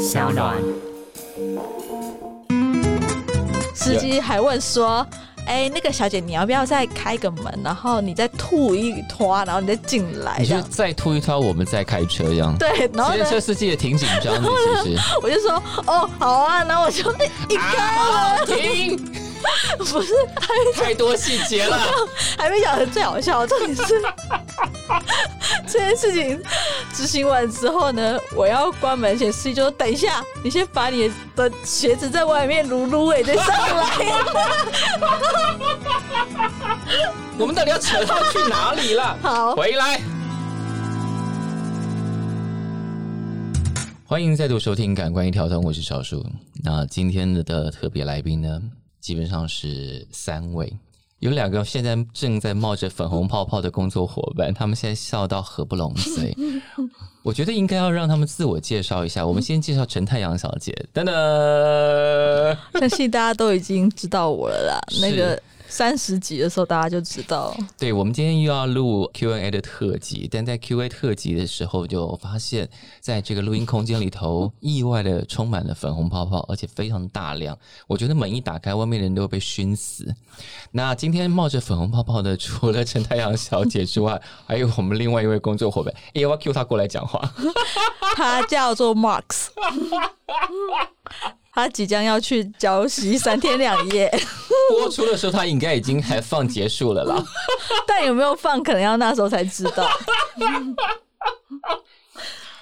小暖。司机还问说：“哎、那个小姐，你要不要再开个门，然后你再吐一坨，然后你再进来你就再吐一拖，我们再开车这样。？”对，然后车司机也挺紧张的，其实。我就说：“哦，好啊。”然后我就一开了，停！不是太多细节了。还没讲的最好笑，重点是这件事情执行完之后呢，我要关门前，司机就说：“等一下，你先把你的鞋子在外面撸撸尾再上来。我们到底要扯到去哪里了？好回来。欢迎再度收听《感官一条通》，我是小树。那今天的特别来宾呢，基本上是三位，有两个现在正在冒着粉红泡泡的工作伙伴，他们现在笑到合不拢嘴。我觉得应该要让他们自我介绍一下。我们先介绍陈太阳小姐，等等。相信大家都已经知道我了啦。那个三十集的时候，大家就知道。对，我们今天又要录 Q&A 的特辑，但在 Q&A 特辑的时候，就发现在这个录音空间里头，意外的充满了粉红泡泡，而且非常大量。我觉得门一打开，外面的人都会被熏死。那今天冒着粉红泡泡的，除了陈太阳小姐之外，还有我们另外一位工作伙伴，哎，我要 Q 他过来讲话。他叫做 Marks，他即将要去礁溪三天两夜，播出的时候，他应该已经还放结束了啦。但有没有放，可能要那时候才知道。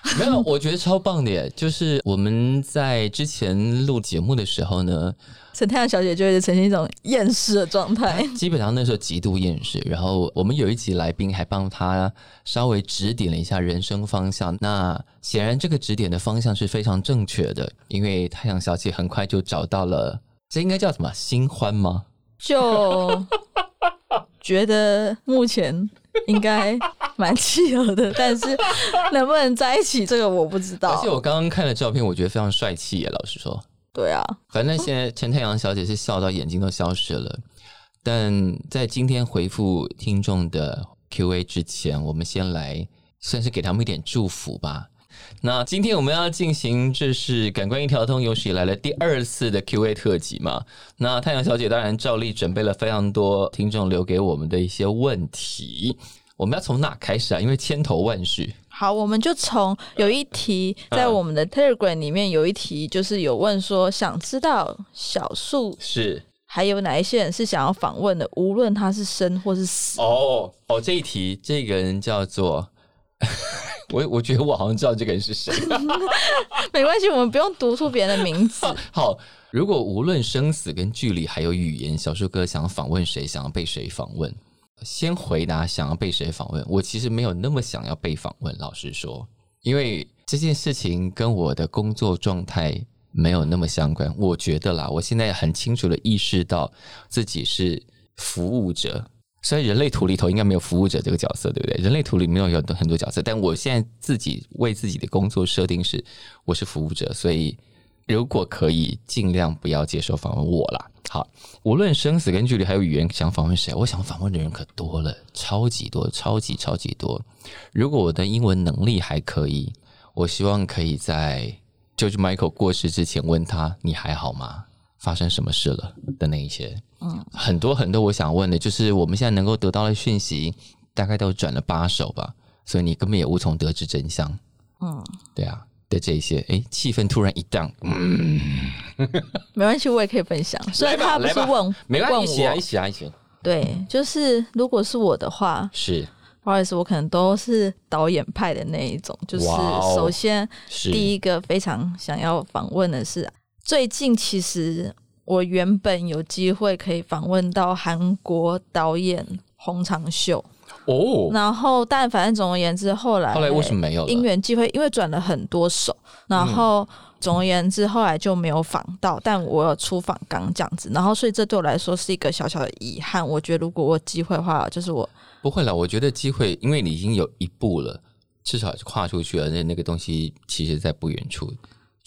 没有，我觉得超棒的耶！就是我们在之前录节目的时候呢，陈太阳小姐就会呈现一种厌世的状态。基本上那时候极度厌世，然后我们有一集来宾还帮她稍微指点了一下人生方向。那显然这个指点的方向是非常正确的，因为太阳小姐很快就找到了，这应该叫什么新欢吗？就觉得目前应该蛮契合的，但是能不能在一起，这个我不知道而且。我刚刚看了照片，我觉得非常帅气耶。老实说，对啊，反正现在陈太阳小姐是笑到眼睛都消失了。但在今天回复听众的 Q&A 之前，我们先来算是给他们一点祝福吧。那今天我们要进行这是感官一条通有史以来的第二次的 Q&A 特辑嘛？那太阳小姐当然照例准备了非常多听众留给我们的一些问题。我们要从哪开始啊？因为千头万绪。好，我们就从有一题在我们的 Telegram 里面有一题，就是有问说，想知道小树是还有哪一些人是想要访问的，无论他是生或是死。哦哦，这一题这个人叫做我，我觉得我好像知道这个人是谁。没关系，我们不用读出别人的名字。好，如果无论生死跟距离还有语言，小树哥想要访问谁，想要被谁访问？先回答想要被谁访问。我其实没有那么想要被访问，老实说，因为这件事情跟我的工作状态没有那么相关。我觉得啦，我现在很清楚的意识到自己是服务者。虽然人类图里头应该没有服务者这个角色，对不对？人类图里面有很多很多角色，但我现在自己为自己的工作设定是我是服务者，所以如果可以，尽量不要接受访问我啦。好，无论生死跟距离还有语言，想访问谁，我想访问的人可多了，超级多，超级超级多。如果我的英文能力还可以，我希望可以在 George Michael 过世之前问他：“你还好吗？发生什么事了？”的那一些，嗯，很多很多我想问的，就是我们现在能够得到的讯息，大概都转了八手吧，所以你根本也无从得知真相。嗯，对啊，的这一些，哎，气氛突然一荡，嗯，没关系，我也可以分享。虽然他不是问没关系，一起啊，一起啊，一起，对，就是如果是我的话，是。不好意思，我可能都是导演派的那一种。就是首先是，第一个非常想要访问的是，最近其实我原本有机会可以访问到韩国导演洪长秀，哦，然后但反正总而言之，后来后来为什么没有了？因缘机会，因为转了很多手，然后总而言之，后来就没有访到，但我有出访刚这样子，然后所以这对我来说是一个小小的遗憾。我觉得如果我有机会的话，就是我不会了，我觉得机会，因为你已经有一步了，至少是跨出去了，那那个东西其实在不远处，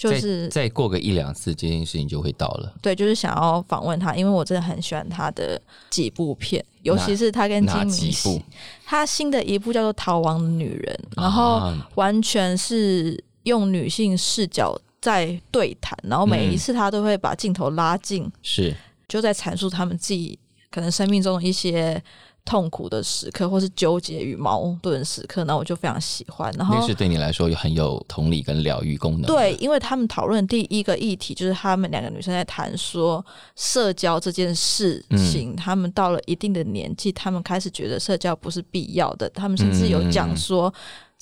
就是再再过个一两次，这件事情就会到了。对，就是想要访问他，因为我真的很喜欢他的几部片，尤其是他跟金哪敏几部，他新的一部叫做《逃亡的女人》，然后啊。完全是用女性视角在对谈，然后每一嗯次他都会把镜头拉近，是。就在阐述他们自己可能生命中的一些痛苦的时刻，或是纠结与矛盾时刻，那我就非常喜欢。然后那是对你来说有很有同理跟疗愈功能。对，因为他们讨论第一个议题就是他们两个女生在谈说社交这件事情，他们到了一定的年纪，他们开始觉得社交不是必要的，他们甚至有讲说。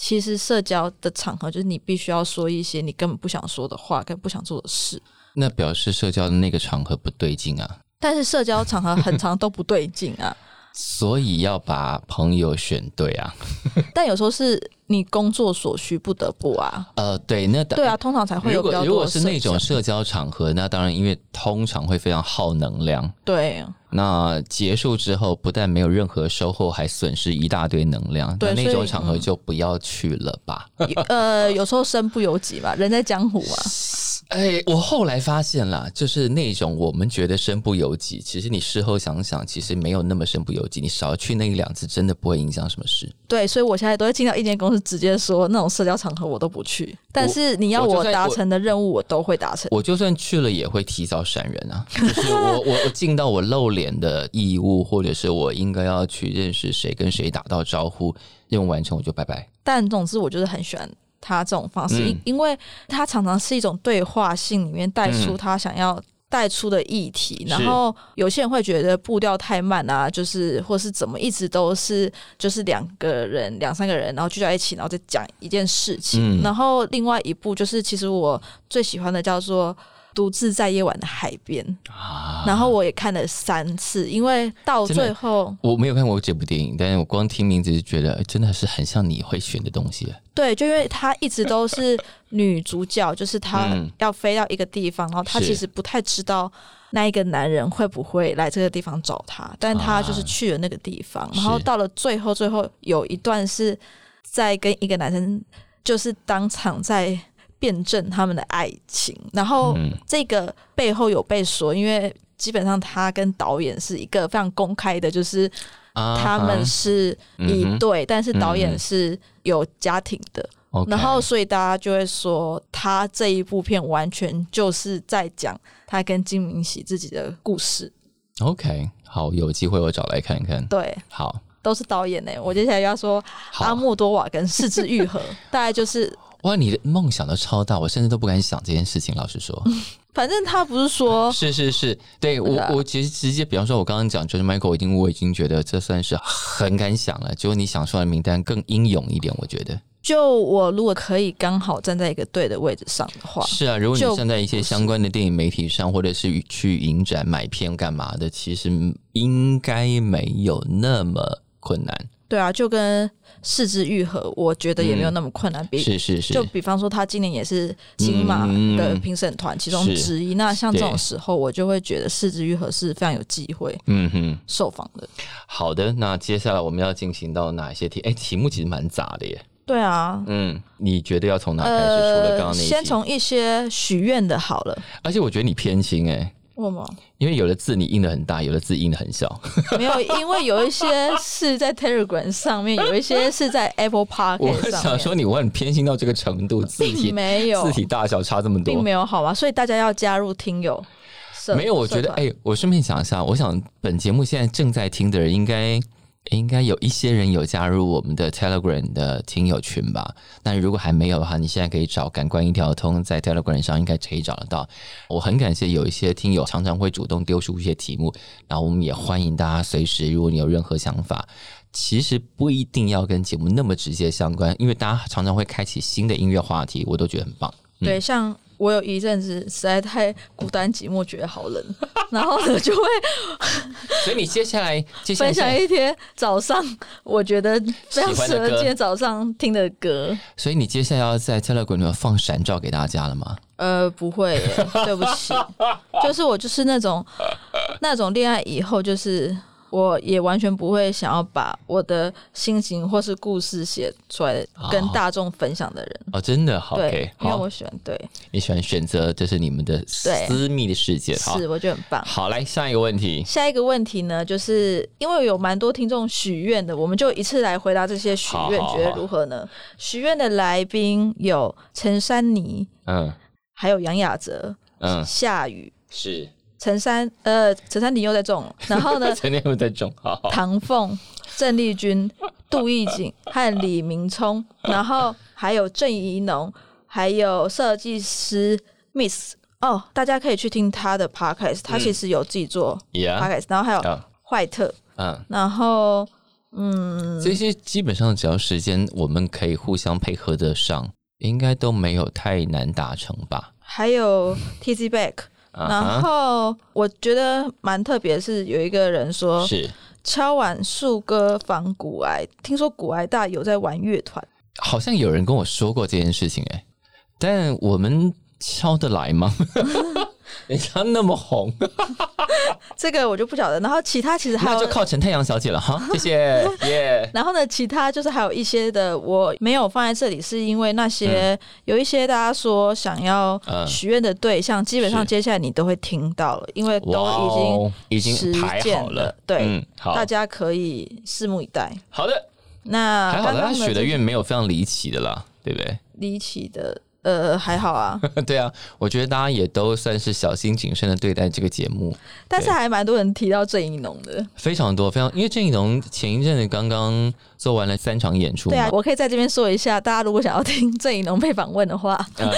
其实社交的场合就是你必须要说一些你根本不想说的话，跟不想做的事。那表示社交的那个场合不对劲啊，但是社交场合很长都不对劲啊。所以要把朋友选对啊。但有时候是你工作所需不得不啊。呃，对，那对啊，通常才会如果如果是那种社交场合，那当然因为通常会非常耗能量。对那结束之后，不但没有任何收获，还损失一大堆能量。对那那种场合嗯就不要去了吧。呃，有时候身不由己嘛，人在江湖嘛。哎，我后来发现啦，就是那种我们觉得身不由己，其实你事后想想，其实没有那么身不由己。你少去那一两次，真的不会影响什么事。对，所以我现在都会进到一间公司，直接说那种社交场合我都不去。但是你要我达成的任务，我都会达成。我就算去了，也会提早闪人啊。就是我我我尽到我露脸的义务，或者是我应该要去认识谁，跟谁打到招呼，任务完成我就拜拜。但总之，我就是很喜欢他这种方式，因、嗯因为他常常是一种对话性里面带出他想要。带出的议题，然后有些人会觉得步调太慢啊，就是或是怎么一直都是就是两个人两三个人，然后聚在一起，然后再讲一件事情。嗯然后另外一部就是其实我最喜欢的叫做《独自在夜晚的海边》，啊。然后我也看了三次，因为到最后我没有看过这部电影，但是我光听名字就觉得哎真的是很像你会选的东西。对，就因为她一直都是女主角，就是她嗯。要飞到一个地方，然后她其实不太知道那一个男人会不会来这个地方找她，但她就是啊。去了那个地方，是。然后到了最后，最后有一段是在跟一个男生，就是当场在辩证他们的爱情，然后嗯。这个背后有被说，因为基本上他跟导演是一个非常公开的，就是啊他们是一对，但是导嗯演是有家庭的。然后，所以大家就会说，他这一部片完全就是在讲他跟金明喜自己的故事。OK，好，有机会我找来看看。对，好，都是导演呢、我接下来要说阿莫多瓦跟四肢愈合，大概就是，哇，你的梦想都超大，我甚至都不敢想这件事情。老实说，反正他不是说 是是是，对我我其实直接，比方说，我刚刚讲就是 Michael，已经我已经觉得这算是很敢想了。结果你想出来的名单更英勇一点，我觉得就我如果可以刚好站在一个对的位置上的话，是啊。如果你站在一些相关的电影媒体上，或者是去影展买片干嘛的，其实应该没有那么困难。对啊，就跟四肢愈合，我觉得也没有那么困难。比是是是，就比方说，他今年也是金马的评审团其中之一。那像这种对时候，我就会觉得四肢愈合是非常有机会嗯哼。受访的。好的，那接下来我们要进行到哪些题？哎，题目其实蛮杂的耶。对啊，嗯，你觉得要从哪开始？除了刚刚那先从一些许愿的好了。而且我觉得你偏心哎，为什么？因为有的字你印的很大，有的字印的很小。没有，因为有一些是在 Telegram 上面，有一些是在 Apple 上面。想说你我很偏心到这个程度，字体没有字体大小差这么多并。没有好吗？所以大家要加入听友。没有，我觉得哎、我顺便想一下，我想本节目现在正在听的人，应该应该有一些人有加入我们的 Telegram 的听友群吧。那如果还没有的话，你现在可以找“感官一条通”在 Telegram 上应该可以找得到。我很感谢有一些听友常常会主动丢出一些题目，然后我们也欢迎大家随时，如果你有任何想法。其实不一定要跟节目那么直接相关，因为大家常常会开启新的音乐话题，我都觉得很棒。对，像我有一阵子实在太孤单寂寞，觉得好冷，然后呢就会 所以你接下来分享一天早上我觉得非常适合今天早上听的歌。所以你接下来要在 Telegram 里面放闪照给大家了吗？呃，不会耶，对不起，就是我就是那种那种恋爱以后，就是我也完全不会想要把我的心情或是故事写出来跟大众分享的人。哦，真的？好对因为我，喜欢对，你喜欢选择这是你们的私密的世界，是，我觉得很棒。好，来下一个问题，下一个问题呢，就是因为有蛮多听众许愿的，我们就一次来回答这些许愿，觉得如何呢？许愿的来宾有陈珊妮，嗯，还有杨雅哲、嗯，夏雨、是陈山，呃，陈山鼎又在中，然后呢，陈天有在中，好。好，唐凤、郑丽君、杜奕景 和李明聪，然后还有郑怡农，还有设计师 Miss。哦，大家可以去听他的 podcast，他其实有自己做 Yeah，podcast，、然后还有啊，坏特，嗯，然后嗯，这些基本上只要时间我们可以互相配合得上，应该都没有太难达成吧？还有 TZ Back，然啊后我觉得蛮特别，是有一个人说，是。敲碗树歌防骨癌，听说骨癌大有在玩乐团，好像有人跟我说过这件事情、哎，但我们敲得来吗？人家那么红，这个我就不晓得。然后其他其实还有就靠陈太阳小姐了哈，谢谢 耶。然后呢，其他就是还有一些的，我没有放在这里，是因为那些、有一些大家说想要嗯许愿的对象，基本上接下来你都会听到了，因为都已经哦已经实排好践了对嗯，好大家可以拭目以待。好的，那还好啦，他许的愿没有非常离奇的啦，对不对？离奇的，呃，还好啊，对啊，我觉得大家也都算是小心谨慎的对待这个节目，但是还蛮多人提到郑怡农的。非常多，非常，因为郑怡农前一阵子刚刚做完了三场演出嘛，对啊，我可以在这边说一下，大家如果想要听郑怡农被访问的话，呃，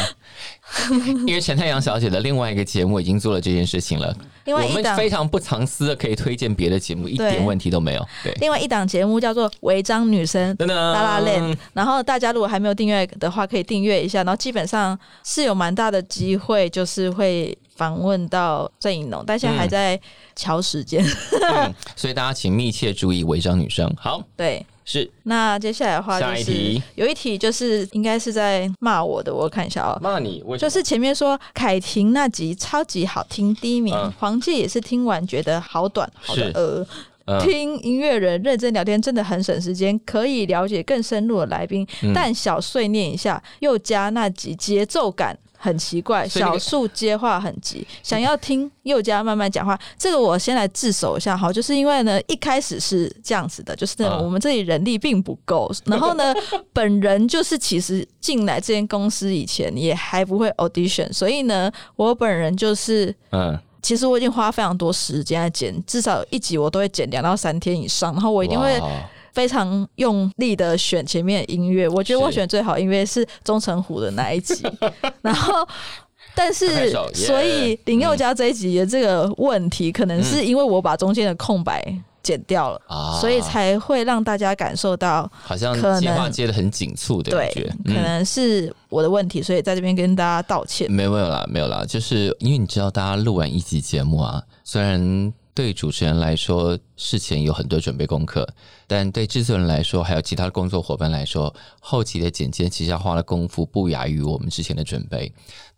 因为陈太阳小姐的另外一个节目已经做了这件事情了，我们另外一档非常不藏私的可以推荐别的节目，一对点问题都没有。对，另外一档节目叫做《违章女生噔噔，拉拉链，然后大家如果还没有订阅的话，可以订阅一下。然后基本上是有蛮大的机会，就是会访问到郑颖龙，但现在还在瞧时间。嗯所以大家请密切注意违章女生。好，对，是那接下来的话就是有一题就是应该是在骂我的，我看一下哦。骂你，为什么就是前面说凯婷那集超级好听，第一名。嗯黄介也是听完觉得好短，好的呃。嗯听音乐人认真聊天真的很省时间，可以了解更深入的来宾。嗯但小碎念一下，又加那集节奏感很奇怪，小树接话很急，想要听又加慢慢讲话。这个我先来自首一下哈，就是因为呢一开始是这样子的，就是我们这里人力并不够，然后呢 本人就是其实进来这间公司以前也还不会 audition，所以呢我本人就是。嗯，其实我已经花非常多时间在剪，至少一集我都会剪两到三天以上，然后我一定会哇非常用力的选前面音乐。我觉得我选最好音乐是钟成虎的那一集，然后。但拍是所以林宥嘉这一集的这个问题，可能是因为我把中间的空白剪掉了，啊所以才会让大家感受到，好像可能接话接的很紧促的感对觉，，可能是我的问题，所以在这边跟大家道歉。没有没有啦，没有啦，就是因为你知道，大家录完一集节目啊，虽然对主持人来说事前有很多准备功课，但对制作人来说，还有其他的工作伙伴来说，后期的剪接其实要花的功夫不亚于我们之前的准备。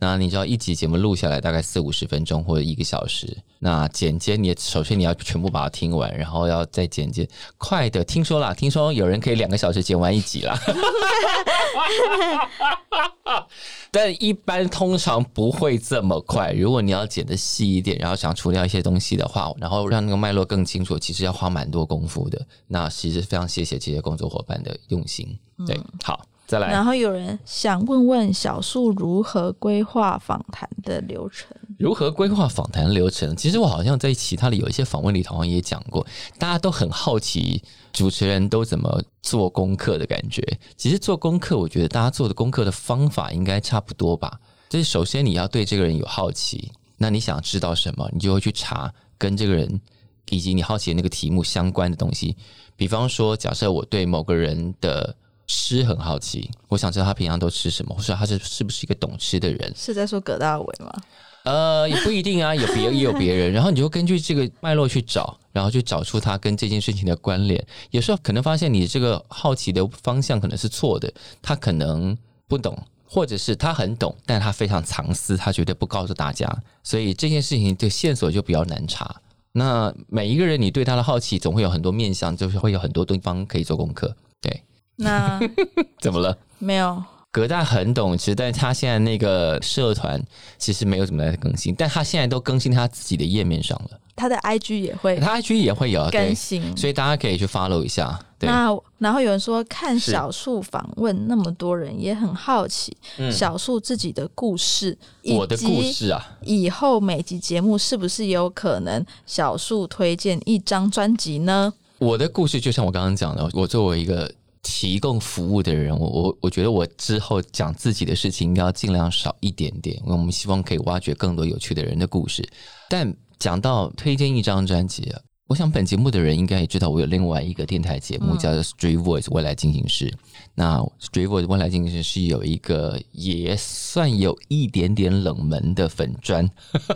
那你知道，一集节目录下来大概四五十分钟或者一个小时，那剪接你首先你要全部把它听完，然后要再剪接，快的听说啦，听说有人可以两个小时剪完一集啦。但一般通常不会这么快。如果你要剪的细一点，然后想除掉一些东西的话，然后让那个脉络更清楚，其实要花蛮多功夫的。那其实非常谢谢这些工作伙伴的用心。对，好，再来然后有人想问问小树如何规划访谈的流程。如何规划访谈流程？其实我好像在其他的有一些访问里头好像也讲过，大家都很好奇主持人都怎么做功课的感觉。其实做功课，我觉得大家做的功课的方法应该差不多吧。就是首先你要对这个人有好奇，那你想知道什么，你就会去查跟这个人以及你好奇的那个题目相关的东西。比方说，假设我对某个人的吃很好奇，我想知道他平常都吃什么，或者他是是不是一个懂吃的人。是在说葛大为吗？呃，也不一定啊，有别也有别人，然后你就根据这个脉络去找，然后去找出他跟这件事情的关联。有时候可能发现你这个好奇的方向可能是错的，他可能不懂，或者是他很懂，但他非常藏私，他绝对不告诉大家，所以这件事情的线索就比较难查。那每一个人，你对他的好奇总会有很多面向，就是会有很多地方可以做功课。对，那 怎么了？没有，葛大很懂其实，但是他现在那个社团其实没有怎么在更新，但他现在都更新他自己的页面上了，他的 IG 也会他 IG 也会有更，新。所以大家可以去 follow 一下。对，那然后有人说看小树访问那么多人，也很好奇嗯小树自己的故事，以我的故事啊，以后每集节目是不是也有可能小树推荐一张专辑呢？我的故事就像我刚刚讲的，我作为一个提供服务的人，我我我觉得我之后讲自己的事情应该要尽量少一点点，因为我们希望可以挖掘更多有趣的人的故事。但讲到推荐一张专辑啊，我想本节目的人应该也知道，我有另外一个电台节目嗯叫做 Street Voice 未来进行式。那 Street Voice 未来进行式是有一个也算有一点点冷门的粉砖。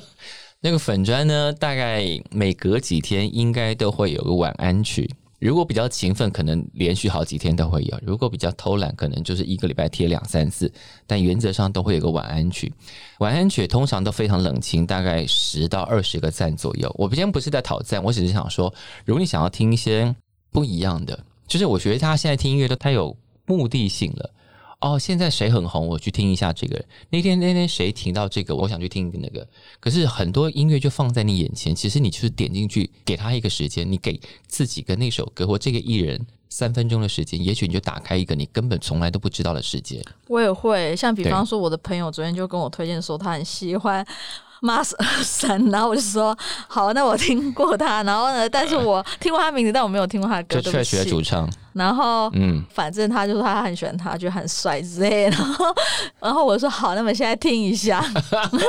那个粉砖呢，大概每隔几天应该都会有个晚安曲。如果比较勤奋，可能连续好几天都会有；如果比较偷懒，可能就是一个礼拜贴两三次。但原则上都会有个晚安曲。晚安曲通常都非常冷清，大概十到二十个赞左右。我今天不是在讨赞，我只是想说，如果你想要听一些不一样的，就是我觉得他现在听音乐都太有目的性了。哦，现在谁很红，我去听一下这个。那天那天谁听到这个，我想去听那个。可是很多音乐就放在你眼前，其实你就是点进去，给他一个时间，你给自己跟那首歌或这个艺人三分钟的时间，也许你就打开一个你根本从来都不知道的世界。我也会，像比方说，我的朋友昨天就跟我推荐说他很喜欢 Mars 二三，然后我就说好，那我听过他，然后呢，但是我听过他名字，但我没有听过他的歌，就对不 Trash 的主。唱，然后嗯，反正他就说他很喜欢他，觉得很帅之类的。然后，然后我说好，那么现在听一下。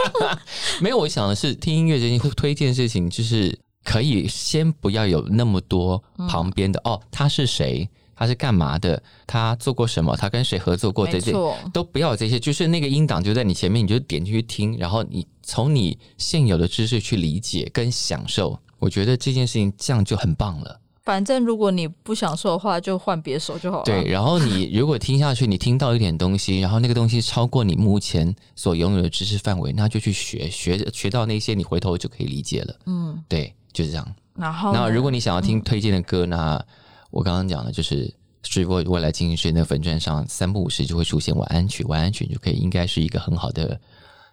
没有，我想的是听音乐这件会推荐事情，就是可以先不要有那么多旁边的、哦，他是谁，他是干嘛的，他做过什么，他跟谁合作过，这些，都不要有这些，就是那个音档就在你前面，你就点进去听，然后你从你现有的知识去理解跟享受。我觉得这件事情这样就很棒了。反正如果你不想说的话，就换别首就好了。对，，然后你如果听下去，你听到一点东西，然后那个东西超过你目前所拥有的知识范围，那就去学，学学到那些，你回头就可以理解了。嗯，对，就是这样。然后那如果你想要听推荐的歌，那我刚刚讲的就是 Street Boy 未来进行时那个粉钻上三不五时就会出现晚安曲，晚安曲就可以应该是一个很好的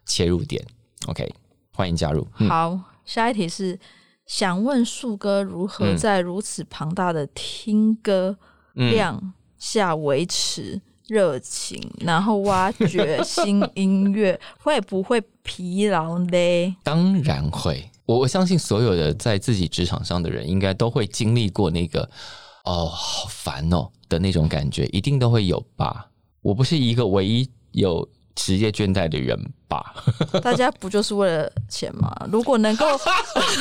切入点。OK，欢迎加入。嗯，好，下一题是想问树哥如何嗯在如此庞大的听歌嗯量下维持热情，然后挖掘新音乐，会不会疲劳呢？当然会。我我相信所有的在自己职场上的人，应该都会经历过那个哦，好烦哦的那种感觉，一定都会有吧。我不是一个唯一有职业倦怠的人吧？大家不就是为了钱吗？如果能够，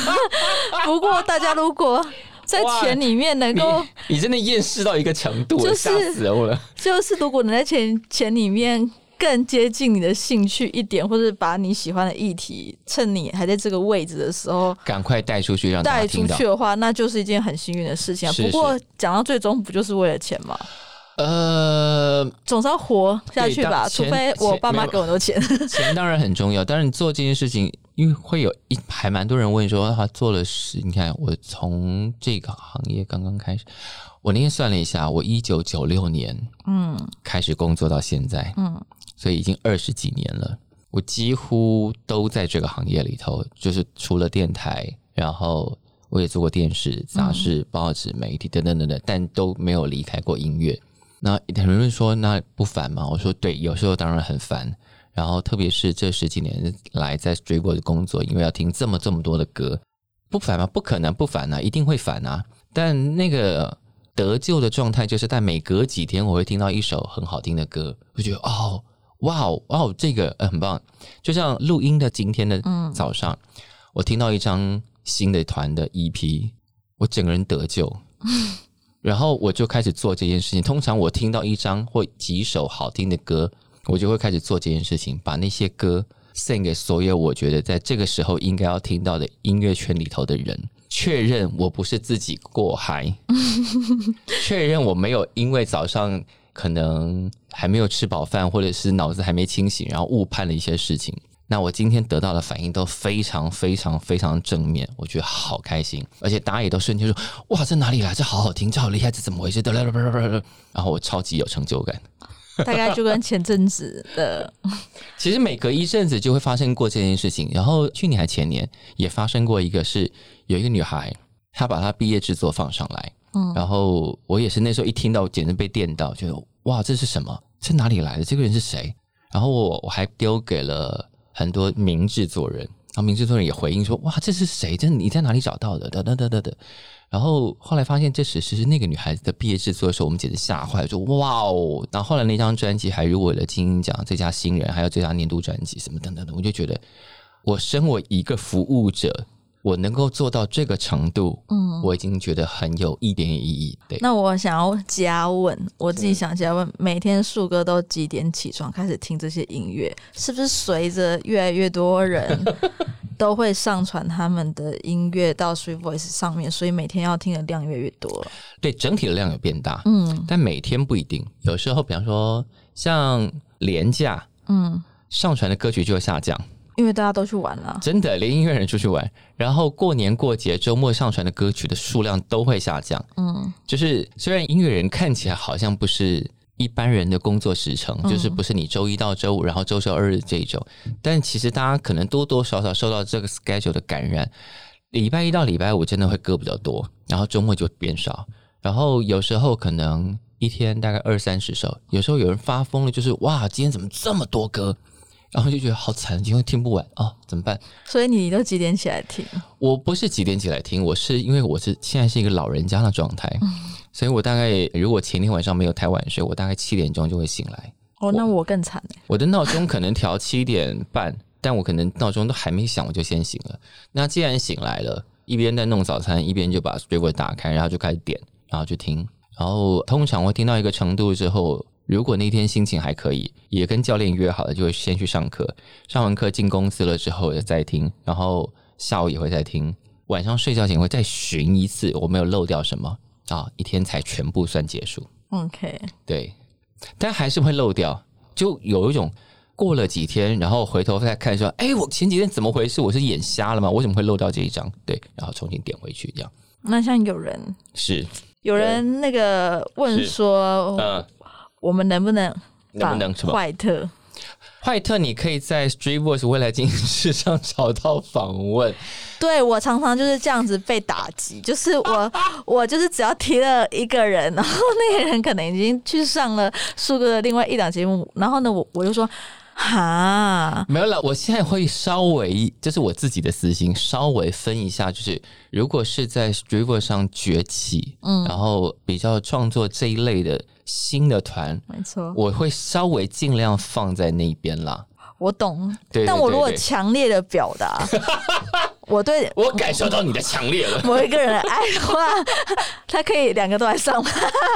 不过大家如果在钱里面能你够，你真的厌世到一个程度，就是吓死我了。就是如果能在钱钱里面更接近你的兴趣一点，或者把你喜欢的议题，趁你还在这个位置的时候赶快带出去，让大带出去。的话，那就是一件很幸运的事情啊。是不过讲到最终，不就是为了钱吗？呃，总是要活下去吧，除非我爸妈给我很多钱。钱当然很重要，但是你做这件事情，因为会有一还蛮多人问说，他做了十，你看我从这个行业刚刚开始，我那天算了一下，我一九九六年嗯开始工作到现在，嗯，所以已经二十几年了。我几乎都在这个行业里头，就是除了电台，然后我也做过电视、杂志、报纸、媒体等等等等，但都没有离开过音乐。那很多人说那不烦吗？我说对，有时候当然很烦。然后特别是这十几年来在 Street Boy 的工作，因为要听这么这么多的歌，不烦吗？不可能不烦啊，一定会烦啊。但那个得救的状态就是，在每隔几天我会听到一首很好听的歌，我觉得哦，哇哦，哇哦，这个、很棒。就像录音的今天的早上，我听到一张新的团的 EP，我整个人得救。然后我就开始做这件事情。通常我听到一张或几首好听的歌，我就会开始做这件事情，把那些歌献给所有我觉得在这个时候应该要听到的音乐圈里头的人，确认我不是自己过嗨，确认我没有因为早上可能还没有吃饱饭，或者是脑子还没清醒，然后误判了一些事情。那我今天得到的反应都非常非常非常正面，我觉得好开心，而且大家也都瞬间说：“哇，这哪里来？这好好听，这好厉害，这怎么回事？” 然后我超级有成就感。大概就跟前阵子的，其实每隔一阵子就会发生过这件事情。然后去年还前年也发生过一个，是有一个女孩，她把她毕业制作放上来，嗯，然后我也是那时候一听到，简直被电到，觉得哇，这是什么？这哪里来的？这个人是谁？然后我我还丢给了很多名制作人，然后名制作人也回应说，哇，这是谁？这你在哪里找到的？等等等等等。然后后来发现这只是那个女孩子的毕业制作的时候，我们简直吓坏了，说哇哦！然后后来那张专辑还入围了金鹰奖最佳新人，还有最佳年度专辑什么等等的，我就觉得我身为一个服务者，我能够做到这个程度，嗯，我已经觉得很有一点意义。对，那我想要加问，我自己想加问，每天树哥都几点起床开始听这些音乐？是不是随着越来越多人？都会上传他们的音乐到 Sweet Voice 上面，所以每天要听的量越来越多。对，整体的量有变大，嗯，但每天不一定。有时候，比方说像廉价，嗯，上传的歌曲就会下降，因为大家都去玩了。真的，连音乐人出去玩，然后过年过节、周末上传的歌曲的数量都会下降。嗯，就是虽然音乐人看起来好像不是。一般人的工作时程就是不是你周一到周五，然后周休二日这一种，但其实大家可能多多少少受到这个 schedule 的感染，礼拜一到礼拜五真的会歌比较多，然后周末就变少，然后有时候可能一天大概二三十首，有时候有人发疯了，就是哇，今天怎么这么多歌？然后就觉得好惨，因为听不完啊，怎么办？所以你都几点起来听？我不是几点起来听，我是因为我是现在是一个老人家的状态，所以我大概如果前天晚上没有太晚睡，我大概七点钟就会醒来。哦，那我更惨我的闹钟可能调七点半，但我可能闹钟都还没响，我就先醒了。那既然醒来了，一边在弄早餐，一边就把水果打开，然后就开始点，然后就听。然后通常会听到一个程度之后。如果那天心情还可以，也跟教练约好了，就会先去上课。上完课进公司了之后再听，然后下午也会再听，晚上睡觉前会再寻一次，我没有漏掉什么啊，一天才全部算结束。OK，对，但还是会漏掉，就有一种过了几天，然后回头再看说，哎，我前几天怎么回事？我是眼瞎了吗？我怎么会漏掉这一张？对，然后重新点回去这样。那像有人是有人那个问说，嗯。我们能不能能不能坏特？坏特，你可以在 Street Voice 未来进行式上找到访问。对我常常就是这样子被打击，就是我 我就是只要提了一个人，然后那个人可能已经去上了树哥的另外一档节目，然后呢，我我就说。哈，没有了。我现在会稍微，这是我自己的私心，稍微分一下，就是如果是在 Striver 上崛起，嗯，然后比较创作这一类的新的团，没错，我会稍微尽量放在那边啦。我懂，但我如果强烈的表达。我对我感受到你的强烈了。某一个人的爱的话，他可以两个都来上。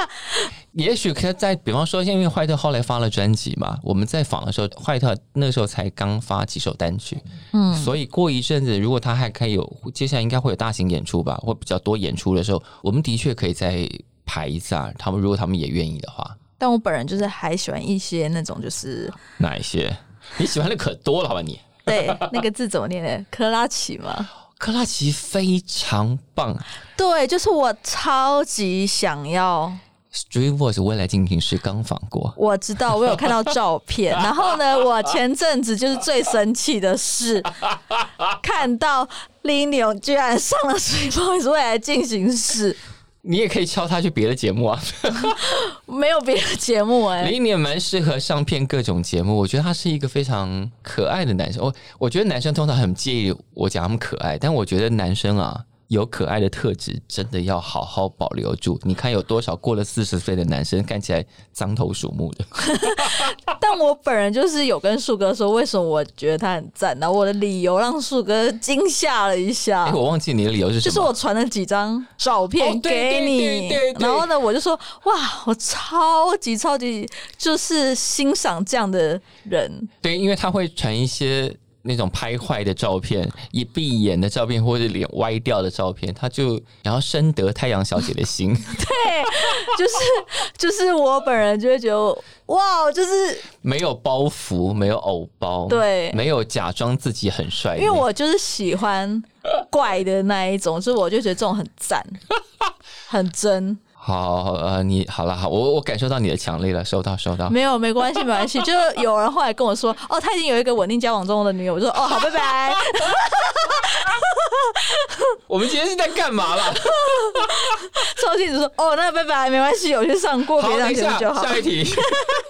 也许可以在，比方说，因为坏特后来发了专辑嘛，我们在访的时候，坏特那时候才刚发几首单曲，嗯，所以过一阵子，如果他还可以有，接下来应该会有大型演出吧，或比较多演出的时候，我们的确可以再排一下。他们如果他们也愿意的话，但我本人就是还喜欢一些那种，就是哪一些？你喜欢的可多了，好吧你。对，那个字怎么念的？克拉奇吗？克拉奇非常棒。对，就是我超级想要。Street Voice 未来进行时刚访过，我知道，我有看到照片。然后呢，我前阵子就是最神奇的是，看到 Lino 居然上了 Street Voice 未来进行时。你也可以敲他去别的节目啊，没有别的节目哎。林也蛮适合上片各种节目，我觉得他是一个非常可爱的男生。我我觉得男生通常很介意我讲他们可爱，但我觉得男生啊。有可爱的特质，真的要好好保留住。你看有多少过了四十岁的男生看起来脏头鼠目的？但我本人就是有跟树哥说，为什么我觉得他很赞呢？我的理由让树哥惊吓了一下。哎，我忘记你的理由是什么？就是我传了几张照片给你，然后呢，我就说哇，我超级超级就是欣赏这样的人。对，因为他会传一些。那种拍坏的照片，一闭眼的照片，或者脸歪掉的照片，他就然后深得太阳小姐的心。对，就是就是我本人就会觉得哇，就是没有包袱，没有偶包，对，没有假装自己很帅，因为我就是喜欢怪的那一种，所以我就觉得这种很赞，很真。好，呃，你好了，好，我我感受到你的强烈了，收到，收到。没有，没关系，没关系。就是有人后来跟我说，哦，他已经有一个稳定交往中的女友。我说，哦，好，拜拜。我们今天是在干嘛啦？超镜子说，哦，那拜拜，没关系，我去上过别好，的节目就好。下一题。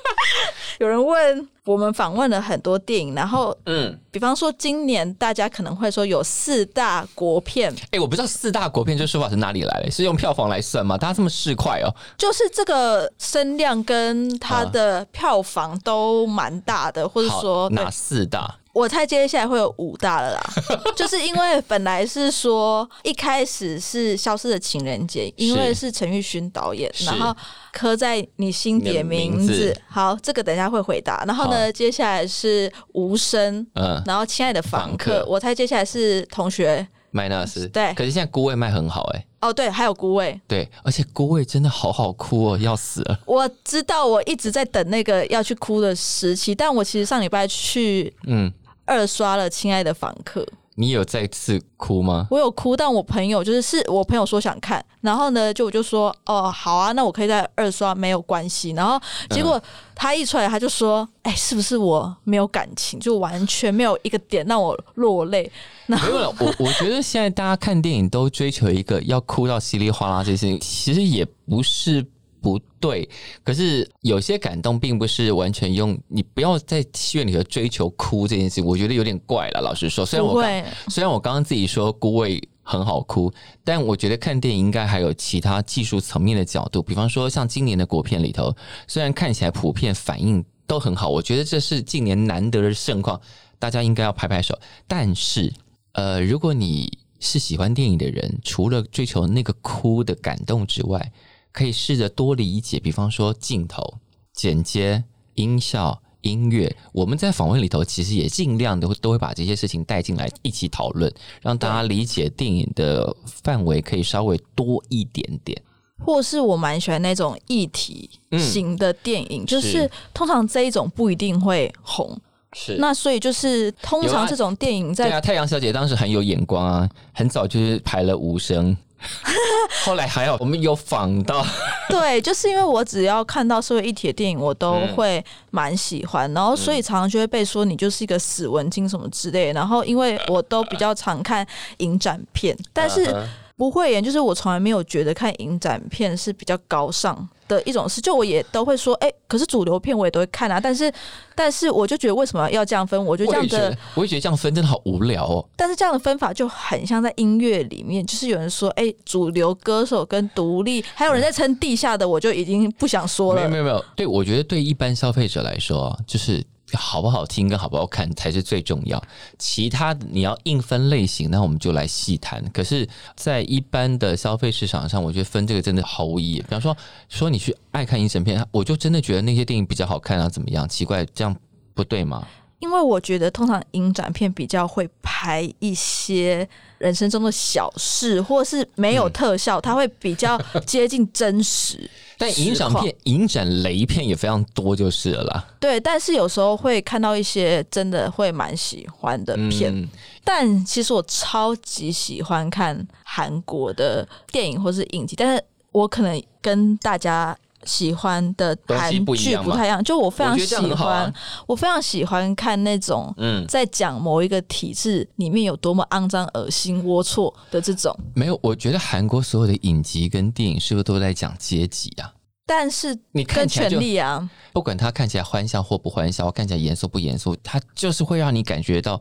有人问我们访问了很多电影，然后嗯，比方说今年大家可能会说有四大国片，哎、我不知道四大国片这说法是哪里来的，是用票房来算吗？大家这么市侩哦。就是这个声量跟它的票房都蛮大的，或者说，哪四大？我猜接下来会有五大了啦。就是因为本来是说一开始是《消失的情人节》，因为是陈玉勋导演，然后刻在你心底的名字。名字好，这个等一下会回答。然后呢，接下来是无声，嗯，然后亲爱的房客，我猜接下来是同学。麦纳斯。对可是现在孤味卖很好哎、哦，对，还有孤味。对，而且孤味真的好好哭哦，要死了。我知道，我一直在等那个要去哭的时期，但我其实上礼拜去嗯，二刷了《亲爱的访客》，你有再次哭吗？我有哭，但我朋友就是是我朋友说想看，然后呢，就我就说哦好啊，那我可以在二刷没有关系。然后结果他一出来，他就说，哎、是不是我没有感情，就完全没有一个点让我落泪？然后没有了，我我觉得现在大家看电影都追求一个要哭到稀里哗啦这些，其实也不是不对。可是有些感动并不是完全用你不要在戏院里头追求哭这件事，我觉得有点怪了。老实说，虽然我虽然我刚刚自己说孤味很好哭，但我觉得看电影应该还有其他技术层面的角度，比方说像今年的国片里头，虽然看起来普遍反应都很好，我觉得这是近年难得的盛况，大家应该要拍拍手。但是，呃，如果你是喜欢电影的人，除了追求那个哭的感动之外，可以试着多理解，比方说镜头、剪接、音效、音乐。我们在访问里头其实也尽量的会都会把这些事情带进来一起讨论，让大家理解电影的范围可以稍微多一点点。或是我蛮喜欢那种议题型的电影，就是是通常这一种不一定会红，是那所以就是通常这种电影在对啊，太阳小姐当时很有眼光啊，很早就是排了无声，后来还好我们有仿到，对，就是因为我只要看到社会议题的电影，我都嗯会蛮喜欢，然后所以常常就会被说你就是一个死文青什么之类的。然后因为我都比较常看影展片，但是不会演，就是我从来没有觉得看影展片是比较高尚的一种事。就我也都会说，哎、可是主流片我也都会看啊。但是，但是我就觉得为什么要这样分？我觉得这样的我也觉得，这样分真的好无聊哦。但是这样的分法就很像在音乐里面，就是有人说，哎、主流歌手跟独立，还有人在称地下的，我就已经不想说了没有没。有没有，对我觉得对一般消费者来说啊，就是好不好听跟好不好看才是最重要。其他你要硬分类型，那我们就来细谈。可是，在一般的消费市场上，我觉得分这个真的毫无意义。比方说，说你去爱看影审片，我就真的觉得那些电影比较好看啊，怎么样？奇怪，这样不对吗？因为我觉得通常影展片比较会拍一些人生中的小事，或是没有特效，它会比较 接近真实。但影展片、影展雷片也非常多，就是了啦。对，但是有时候会看到一些真的会蛮喜欢的片。嗯但其实我超级喜欢看韩国的电影或是影集，但是我可能跟大家喜欢的韩剧不太一样，就我非常喜欢，我非常喜欢看那种嗯，在讲某一个体制里面有多么肮脏、恶心、龌龊的这种。没有，我觉得韩国所有的影集跟电影是不是都在讲阶级啊？但是你看跟权力啊，不管他看起来欢笑或不欢笑，看起来严肃不严肃，他就是会让你感觉到，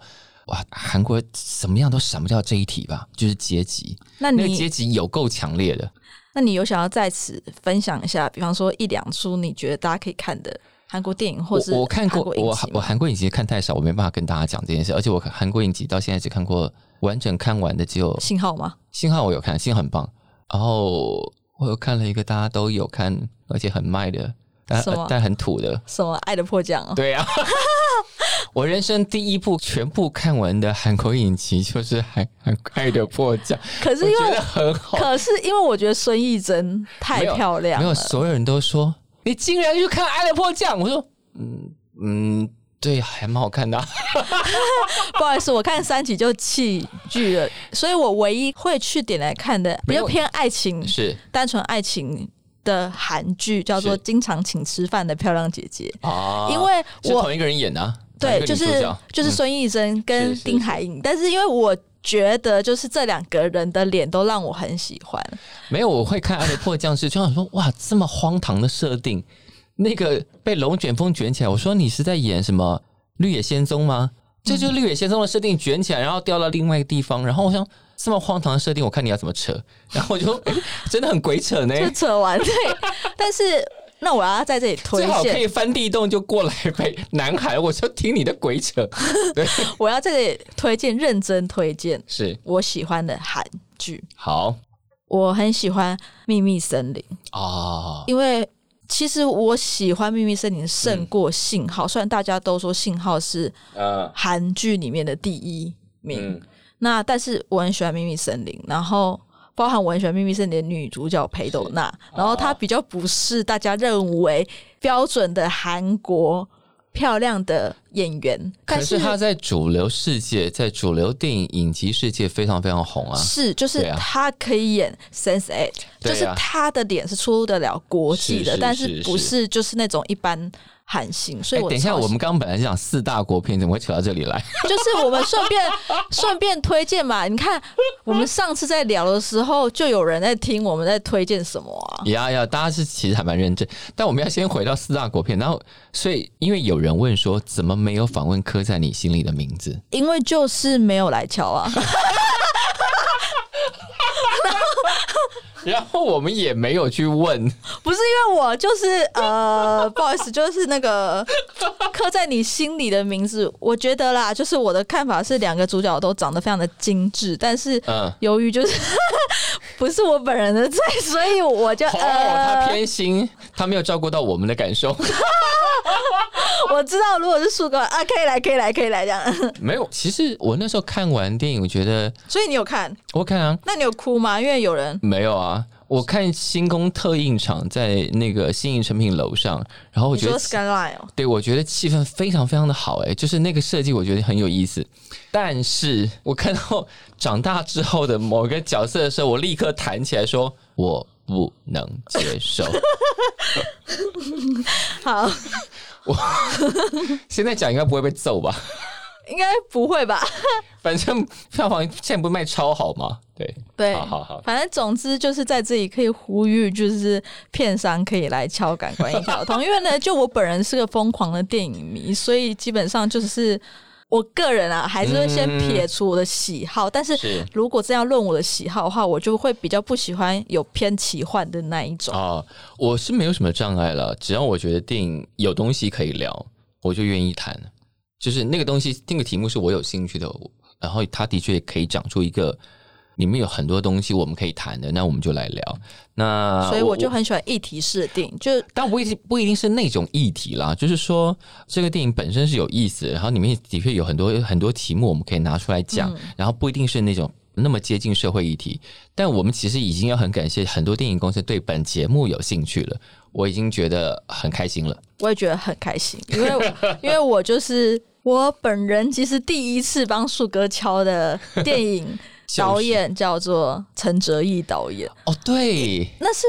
哇，韩国怎么样都闪不掉这一题吧，就是阶级，那那个阶级有够强烈的。那你有想要在此分享一下，比方说一两出你觉得大家可以看的韩国电影，或是我我看过韩我我韩国影集看太少，我没办法跟大家讲这件事，而且我韩国影集到现在只看过完整看完的只有信号吗？信号，我有看，信号很棒，然后我又看了一个大家都有看而且很卖的，但但很土的，什么爱的迫降哦？对呀、我人生第一部全部看完的韩国影集就是《韩韩爱的迫降》，可是因为很好。可是因为我觉得孙艺珍太漂亮没有，所有人都说你竟然去看《爱的迫降》，我说嗯嗯，对，还蛮好看的。啊、不好意思，我看三集就弃剧了，所以我唯一会去点来看的，比较偏爱情，是。单纯爱情的韩剧，叫做是《经常请吃饭的漂亮姐姐》，啊，因为我是同一个人演的、对，就是就是嗯。孙艺珍跟丁海寅，但是因为我觉得就是这两个人的脸都让我很喜欢，没有，我会看《爱的破降世》，就想说哇，这么荒唐的设定，那个被龙卷风卷起来，我说你是在演什么《绿野仙踪》吗？这就是《绿野仙踪》的设定，卷起来然后掉到另外一个地方，然后我想这么荒唐的设定，我看你要怎么扯，然后我就、诶 真的很鬼扯呢。就扯完对，但是那我要在这里推荐最好可以，翻地洞就过来呗，南海，我就听你的鬼扯。对，我要在这里推荐，认真推荐是。我喜欢的韩剧，好。我很喜欢《秘密森林》。哦，因为其实我喜欢《秘密森林》胜过《信号》，虽然大家都说《信号》是呃，韩剧里面的第一名，嗯，那但是我很喜欢《秘密森林》，然后包含文学《秘密是你》的女主角裴斗娜，然后她比较不是大家认为标准的韩国漂亮的演员，但可是她在主流世界，在主流电影影集世界非常非常红啊。是，就是她可以演 Sense Eight，、啊。就是她的脸是出得了国际的，是是但是。不是就是那种一般韩星，所以等一下，我们刚刚本来是讲四大国片，怎么会扯到这里来？就是我们顺便 顺便推荐嘛。你看，我们上次在聊的时候，就有人在听我们在推荐什么啊？呀呀，大家是其实还蛮认真，但我们要先回到四大国片，然后所以因为有人问说，怎么没有访问刻在你心里的名字？因为就是没有来敲啊，然后我们也没有去问，不是因为我就是呃，不好意思，就是那个刻在你心里的名字。我觉得啦，就是我的看法是两个主角都长得非常的精致，但是嗯，由于就是 不是我本人的罪，所以我就哦，他呃，偏心，他没有照顾到我们的感受。我知道如果是树哥啊，可以来，可以来，可以来这样。没有，其实我那时候看完电影，我觉得所以你有看？我看啊，那你有哭吗？因为有人没有啊，我看星空特映场在那个新影成品楼上，然后我觉得 Skyline 哦，对，我觉得气氛非常非常的好，哎，就是那个设计，我觉得很有意思。但是我看到长大之后的某一个角色的时候，我立刻弹起来说，我不能接受。好，我现在讲应该不会被揍吧？应该不会吧？反正票房现在不是卖超好吗？对，对，好好好，反正总之就是在这里可以呼吁，就是片商可以来敲感官一条通，因为呢，就我本人是个疯狂的电影迷，所以基本上就是我个人啊，还是会先撇除我的喜好，但是是如果这样论我的喜好的话，我就会比较不喜欢有偏奇幻的那一种。哦，我是没有什么障碍了，只要我觉得电影有东西可以聊，我就愿意谈。就是那个东西，那个题目是我有兴趣的，然后它的确可以讲出一个里面有很多东西我们可以谈的，那我们就来聊。那所以我就很喜欢议题式的电影，就但不一定不一定是那种议题啦，就是说这个电影本身是有意思，然后里面的确有很多很多题目我们可以拿出来讲，然后不一定是那种那么接近社会议题，但我们其实已经要很感谢很多电影公司对本节目有兴趣了，我已经觉得很开心了。我也觉得很开心，因为 因为我就是我本人，其实第一次帮树哥敲的电影就是导演叫做陈哲毅导演，哦，对，那是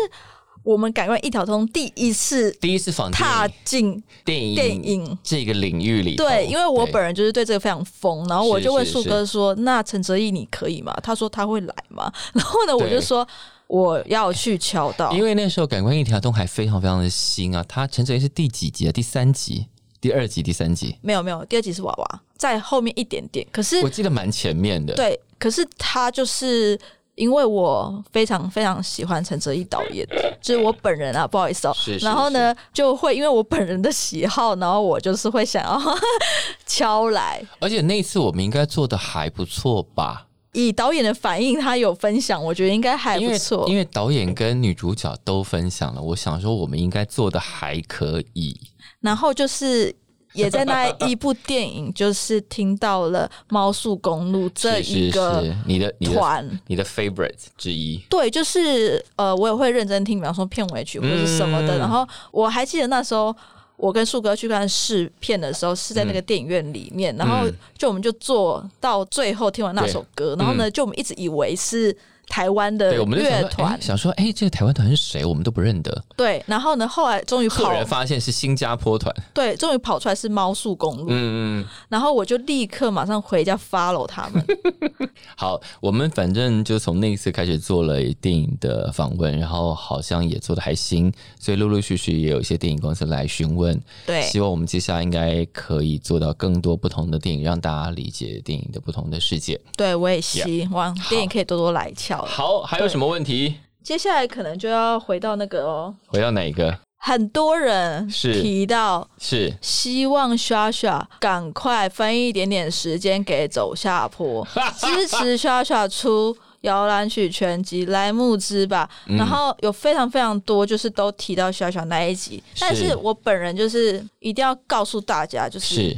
我们感官一条通第一次第一次访踏电进电影电影。这个领域里头，对，因为我本人就是对这个非常疯，然后我就问是树哥说：“那陈哲毅你可以吗？”他说他会来吗？然后呢，我就对说我要去敲到，因为那时候《感官一条通》还非常非常的新啊，它陈哲仪是第几集啊？第三集、第二集、第三集，没有没有，第二集是娃娃，在后面一点点。可是我记得蛮前面的。，对，可是他就是因为我非常非常喜欢陈哲毅导演，就是我本人啊，不好意思哦、是是然后呢，就会因为我本人的喜好，然后我就是会想要 敲来。而且那一次我们应该做的还不错吧？以导演的反应，他有分享，我觉得应该还不错。因为导演跟女主角都分享了，我想说我们应该做的还可以。然后就是也在那一部电影，就是听到了猫速公路这一个是，你的团。你的 favorite 之一。对，就是呃，我也会认真听，比方说片尾曲或者是什么的。嗯然后我还记得那时候我跟树哥去看试片的时候，是在那个电影院里面，然后嗯就我们就坐到最后听完那首歌，然后呢，就我们一直以为是台湾的对，我们就想说，乐团哎，想说，哎，这个台湾团是谁？我们都不认得。对，然后呢，后来终于跑后来发现是新加坡团。对，终于跑出来是猫速公路，嗯嗯，然后我就立刻马上回家 follow 他们。好，我们反正就从那一次开始做了电影的访问，然后好像也做的还行，所以陆陆续续也有一些电影公司来询问。对希望我们接下来应该可以做到更多不同的电影，让大家理解电影的不同的世界。对，我也希望电影可以多多来俏了。好，还有什么问题？接下来可能就要回到那个哦，回到哪一个？很多人是提到是希望 Shasha 赶快分一点点时间给走下坡，支持 Shasha 出摇篮曲全集来募资吧。嗯然后有非常非常多就是都提到 Shasha 那一集，但是我本人就是一定要告诉大家，就是是，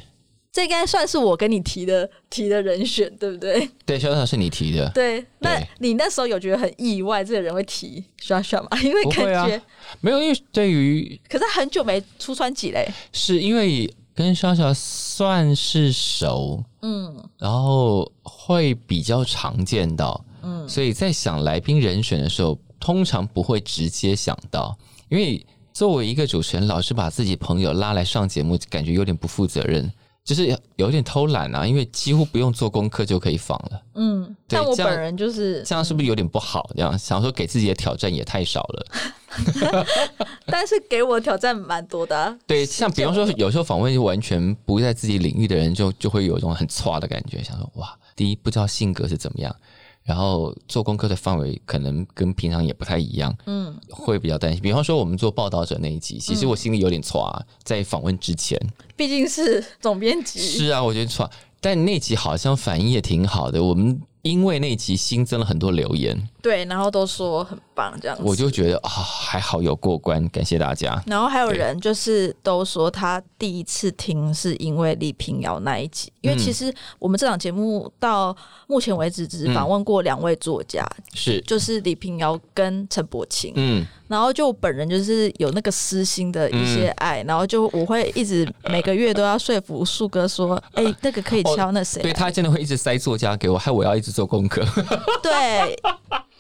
这应该算是我跟你提的提的人选，对不对？对，肖小是你提的。对，那你那时候有觉得很意外，这个人会提 Shasha 吗？因为感觉，没有，因为对于可是很久没出专辑嘞。是因为跟莎莎算是熟，嗯，然后会比较常见到，嗯，所以在想来宾人选的时候，通常不会直接想到，因为作为一个主持人，老是把自己朋友拉来上节目，感觉有点不负责任。就是有点偷懒啊，因为几乎不用做功课就可以访了，嗯，但我本人就是，这样是不是有点不好？这样想说给自己的挑战也太少了。但是给我挑战蛮多的啊、对，像比方说，有时候访问完全不在自己领域的人就，就会有一种很差的感觉，想说哇，第一不知道性格是怎么样，然后做功课的范围可能跟平常也不太一样，嗯，会比较担心。比方说，我们做报道者那一集，其实我心里有点差，在访问之前，毕竟是总编辑，是啊，我觉得错，但那集好像反应也挺好的，我们。因为那集新增了很多留言，对，然后都说很棒这样子。我就觉得啊，还好有过关，感谢大家。然后还有人就是都说他第一次听是因为李平遥那一集，因为嗯其实我们这档节目到目前为止只访问过两位作家，是，就是李平遥跟陈柏青。嗯，然后就我本人就是有那个私心的一些爱，然后就我会一直每个月都要说服树哥说，哎、那个可以敲那谁、啊？对他真的会一直塞作家给我，害我要一直做功课。对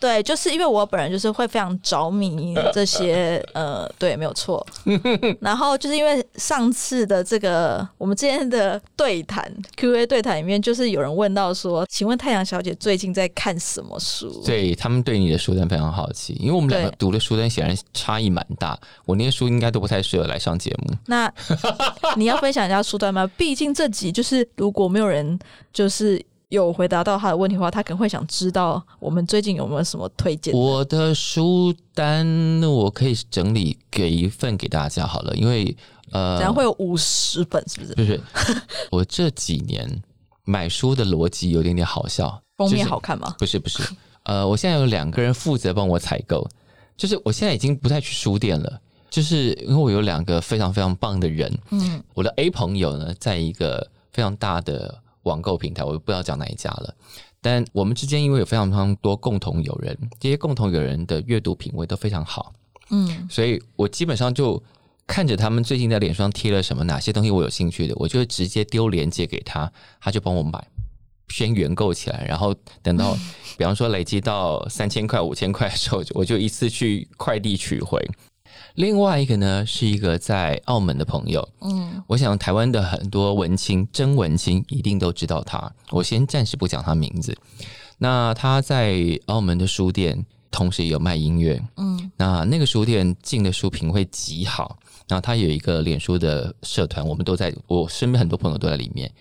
对，就是因为我本人就是会非常着迷这些呃，对，没有错。然后就是因为上次的这个我们之间的对谈 Q&A 对谈里面，就是有人问到说，请问太阳小姐最近在看什么书？对他们对你的书单非常好奇，因为我们两个读的书单显然差异蛮大，我那些书应该都不太适合来上节目。那你要分享一下书单吗？毕竟这集就是如果没有人就是有回答到他的问题的话，他可能会想知道我们最近有没有什么推荐。我的书单那我可以整理给一份给大家好了，因为呃，然后会有五十本，是不是？不是 我这几年买书的逻辑有点点好笑，封面好看吗？不是不是，呃，我现在有两个人负责帮我采购，就是我现在已经不太去书店了，就是因为我有两个非常非常棒的人，嗯，我的 A 朋友呢，在一个非常大的网购平台，我不知道讲哪一家了。但我们之间因为有非常非常多共同友人，这些共同友人的阅读品味都非常好，嗯，所以我基本上就看着他们最近在脸上贴了什么，哪些东西我有兴趣的，我就会直接丢链接给他，他就帮我买，先原购起来，然后等到比方说累积到三千块、五千块的时候，我就一次去快递取回。另外一个呢，是一个在澳门的朋友，嗯，我想台湾的很多文青，真文青一定都知道他。我先暂时不讲他名字。那他在澳门的书店，同时也有卖音乐。嗯，那那个书店进的书品会极好。然后他有一个脸书的社团，我们都在，我身边很多朋友都在里面。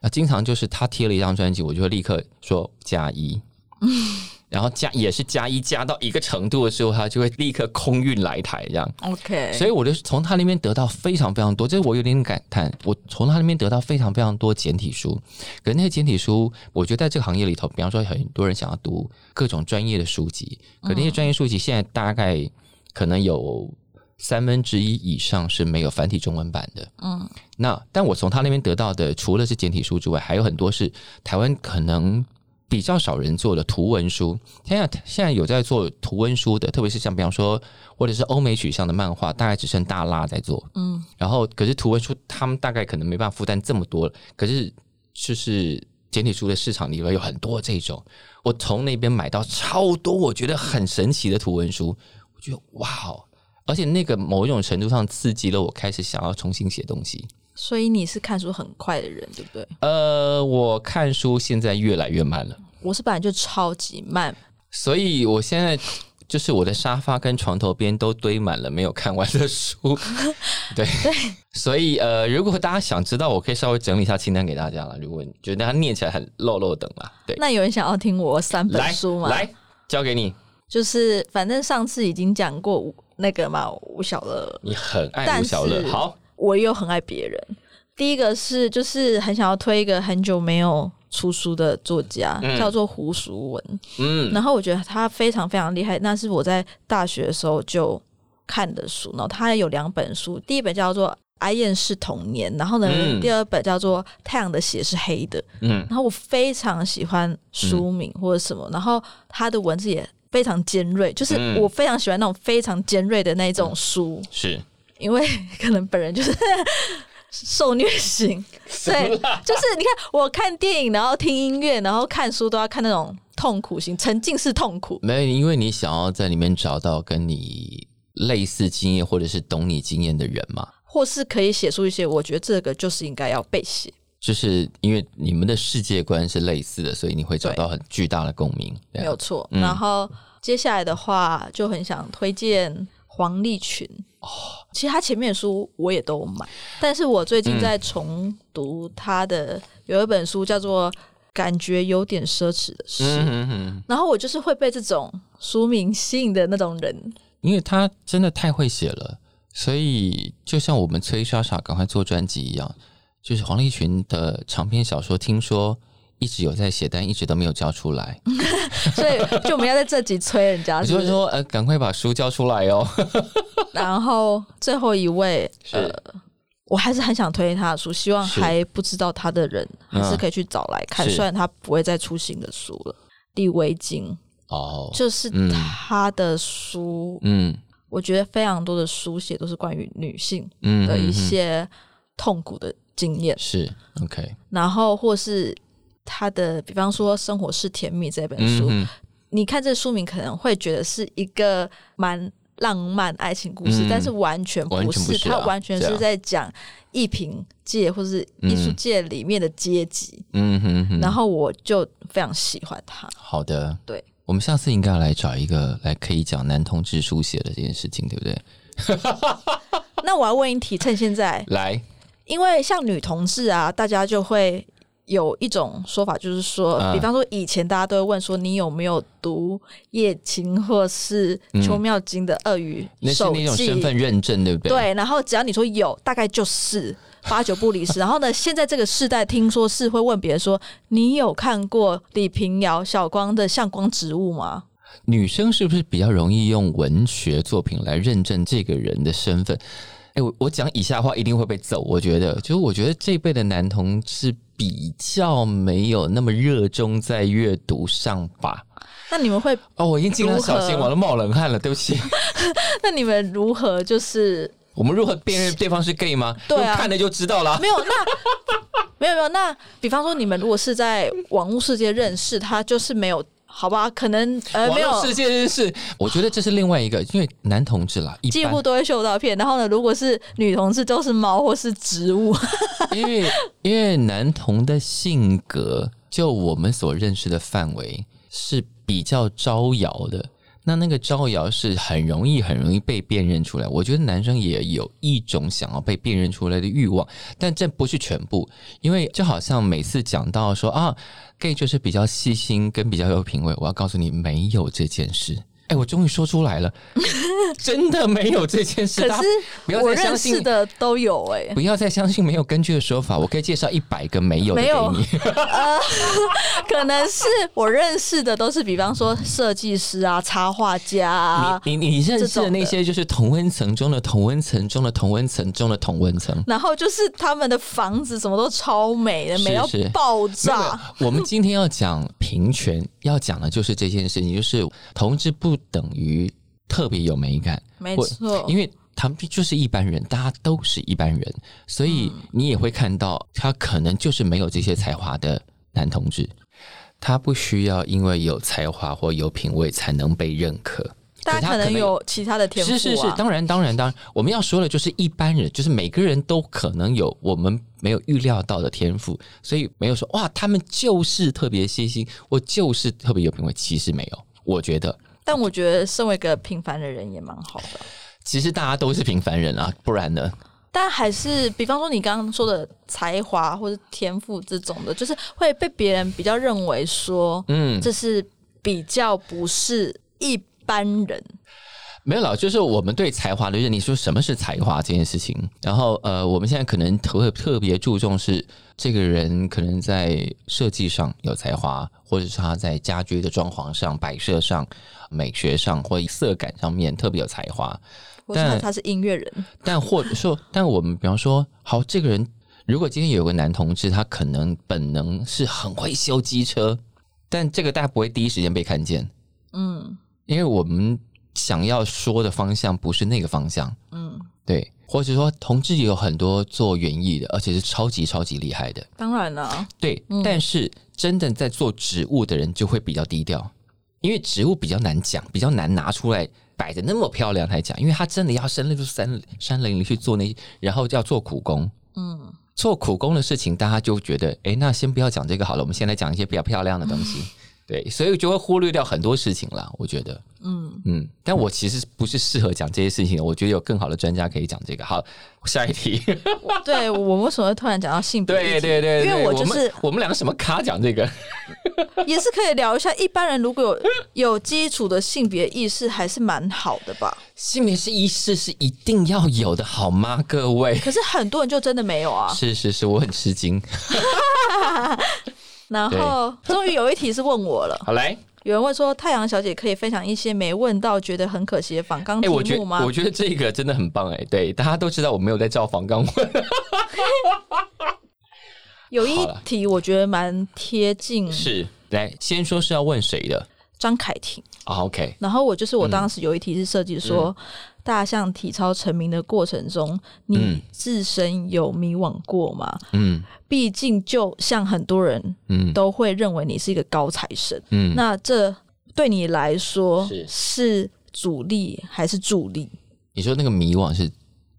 那经常就是他贴了一张专辑，我就会立刻说加一。然后加也是加一加到一个程度的时候，他就会立刻空运来台这样。OK，所以我就从他那边得到非常非常多，这我有点感叹，我从他那边得到非常非常多简体书。可是那些简体书，我觉得在这个行业里头，比方说很多人想要读各种专业的书籍，可那些专业书籍现在大概可能有三分之一以上是没有繁体中文版的。嗯那但我从他那边得到的，除了是简体书之外，还有很多是台湾可能比较少人做的图文书。现在现在有在做图文书的，特别是像比方说，或者是欧美取向的漫画，大概只剩大拉在做。嗯然后可是图文书他们大概可能没办法负担这么多，可是就是简体书的市场里面有很多这种，我从那边买到超多我觉得很神奇的图文书，我觉得哇哦，而且那个某一种程度上刺激了我开始想要重新写东西。所以你是看书很快的人，对不对？呃，我看书现在越来越慢了，我是本来就超级慢，所以我现在就是我的沙发跟床头边都堆满了没有看完的书。对，对所以呃，如果大家想知道，我可以稍微整理一下清单给大家了。如果你觉得它念起来很漏漏等啦，对，那有人想要听我三本书吗？来交给你，就是反正上次已经讲过吴那个嘛，吴小乐，你很爱吴小乐，好，我又很爱别人。第一个是就是很想要推一个很久没有出书的作家，嗯叫做胡淑文。嗯然后我觉得他非常非常厉害，那是我在大学的时候就看的书。然后他有两本书，第一本叫做《哀艳是童年》，然后呢，嗯第二本叫做《太阳的血是黑的》。嗯然后我非常喜欢书名或者什么，然后他的文字也非常尖锐，就是嗯我非常喜欢那种非常尖锐的那种书，是因为 可能本人就是 受虐型，对，就是你看我看电影，然后听音乐，然后看书都要看那种痛苦型，沉浸式痛苦。没有，因为你想要在里面找到跟你类似经验或者是懂你经验的人嘛，或是可以写出一些，我觉得这个就是应该要被写。就是因为你们的世界观是类似的，所以你会找到很巨大的共鸣。没有错。嗯然后接下来的话，就很想推荐黄立群。哦，其实他前面的书我也都有买，但是我最近在重读他的有一本书叫做《感觉有点奢侈的事》，嗯哼哼，然后我就是会被这种书名吸引的那种人。因为他真的太会写了，所以就像我们催莎莎赶快做专辑一样，就是黄立群的长篇小说，听说一直有在写，但一直都没有交出来。所以就我们要在这集催人家？就会说，呃，赶快把书交出来哦。然后最后一位，呃，我还是很想推他的书，希望还不知道他的人还是嗯可以去找来看，是虽然他不会再出新的书了。李维京哦，就是嗯他的书，嗯我觉得非常多的书写都是关于女性嗯的一些痛苦的经验，是 OK，然后或是他的，比方说《生活是甜蜜》这本书，嗯你看这书名可能会觉得是一个蛮浪漫爱情故事，嗯。但是完全不是，全不是啊它完全是在讲艺评界或是艺术界里面的阶级。嗯哼哼，然后我就非常喜欢他。好的，对，我们下次应该要来找一个来可以讲男同志书写的这件事情，对不对？那我要问一题，趁现在，来，因为像女同志啊，大家就会有一种说法，就是说，嗯比方说以前大家都会问说，你有没有读叶青或是邱妙金的《鳄鱼那是手那种》身份认证，对不对？，对，然后只要你说有，大概就是八九不离十。然后呢，现在这个世代听说是会问别人说：“你有看过李平遥、小光的《向光植物》吗女生是不是比较容易用文学作品来认证这个人的身份？哎，我我讲以下话一定会被揍。我觉得，就是我觉得这一辈的男同志比较没有那么热衷在阅读上吧。？”那你们会，哦，我已经尽量小心，我都冒冷汗了，对不起。那你们如何就是我们如何辨认对方是 gay 吗？对啊看了就知道了。没有？那 没有没有。那比方说，你们如果是在网络世界认识他，就是没有。好吧，可能呃没有世界认识，我觉得这是另外一个，因为男同志啦，几乎都会秀照片。然后呢，如果是女同志，都是猫或是植物。因为因为男同的性格，就我们所认识的范围是比较招摇的。那那个招摇是很容易很容易被辨认出来。我觉得男生也有一种想要被辨认出来的欲望，但这不是全部，因为就好像每次讲到说啊，gay 就是比较细心跟比较有品味，我要告诉你没有这件事。哎，我终于说出来了，真的没有这件事。可是不要我认再相信识的都有哎、不要再相信没有根据的说法，我可以介绍一百个没有的给你。可能是我认识的都是，比方说设计师啊、插画家啊，你你你认识的的那些就是同温层中的同温层中的同温层中的同温层。然后就是他们的房子什么都超美的，美到爆没有没炸。我们今天要讲平权，要讲的就是这件事情，就是同志不等于特别有美感，没错，因为他们就是一般人，大家都是一般人，所以嗯。你也会看到他可能就是没有这些才华的男同志，他不需要因为有才华或有品味才能被认可。大家可能有其他的天赋、啊，是是是，当然当然当然，我们要说的就是一般人，就是每个人都可能有我们没有预料到的天赋，所以没有说哇，他们就是特别细心，我就是特别有品味，其实没有，我觉得。但我觉得身为一个平凡的人也蛮好的。其实大家都是平凡人啊，不然呢？但还是，比方说你刚刚说的才华或者天赋这种的，就是会被别人比较认为说，嗯，这是比较不是一般人。没有了，就是我们对才华的认定，说什么是才华这件事情。然后，呃，我们现在可能特特别注重是这个人可能在设计上有才华，或者是他在家居的装潢上、摆设上、美学上或色感上面特别有才华。但他是音乐人，但或者说，但我们比方说，好，这个人如果今天有个男同志，他可能本能是很会修机车，但这个大家不会第一时间被看见，嗯，因为我们想要说的方向不是那个方向，嗯，对，或者说同志也有很多做园艺的，而且是超级超级厉害的，当然了，对，但是真的在做植物的人就会比较低调，因为植物比较难讲，比较难拿出来。摆的那么漂亮才讲，因为他真的要深入山山林里去做那，然后要做苦工，嗯，做苦工的事情，大家就觉得，哎，那先不要讲这个好了，我们先来讲一些比较漂亮的东西。对，所以就会忽略掉很多事情了。我觉得，嗯嗯，但我其实不是适合讲这些事情的。我觉得有更好的专家可以讲这个。好，下一题。对我为什么会突然讲到性别？对对对，因为我就是我们两个什么咖讲这个，也是可以聊一下。一般人如果有有基础的性别意识，还是蛮好的吧？性别是意识是一定要有的，好吗？各位？可是很多人就真的没有啊。是是是，我很吃惊。然后终于有一题是问我了，好来，有人问说太阳小姐可以分享一些没问到觉得很可惜的仿钢题目吗？我觉得这个真的很棒哎，对，大家都知道我没有在照仿钢问。有一题我觉得蛮贴近，是来先说是要问谁的？张凯婷啊，OK。然后我就是我当时有一题是设计说。大象体操成名的过程中，你自身有迷惘过吗？嗯，毕竟就像很多人，嗯，都会认为你是一个高材生，嗯，那这对你来说是阻力还是助力？你说那个迷惘是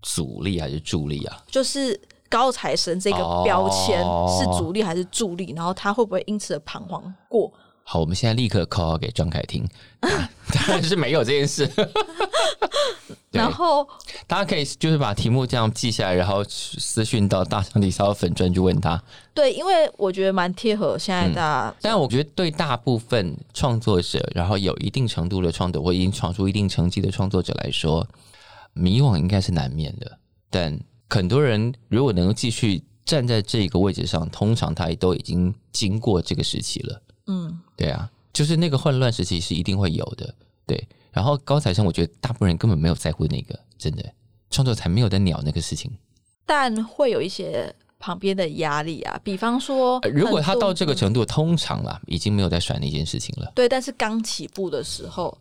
阻力还是助力啊？就是高材生这个标签是阻力还是助力？然后他会不会因此而彷徨过？好，我们现在立刻 call 给张凯婷，当然是没有这件事。然后大家可以就是把题目这样记下来，然后私讯到大象体操粉专去问他。对，因为我觉得蛮贴合现在的。但我觉得对大部分创作者，然后有一定程度的创作或已经闯出一定成绩的创作者来说，迷惘应该是难免的。但很多人如果能够继续站在这个位置上，通常他都已经经过这个时期了。嗯，对啊，就是那个混乱时期是一定会有的。对。然后高材生，我觉得大部分人根本没有在乎那个，真的创作才没有在鸟那个事情。但会有一些旁边的压力啊，比方说，如果他到这个程度，通常啦，已经没有在甩那件事情了。对，但是刚起步的时候。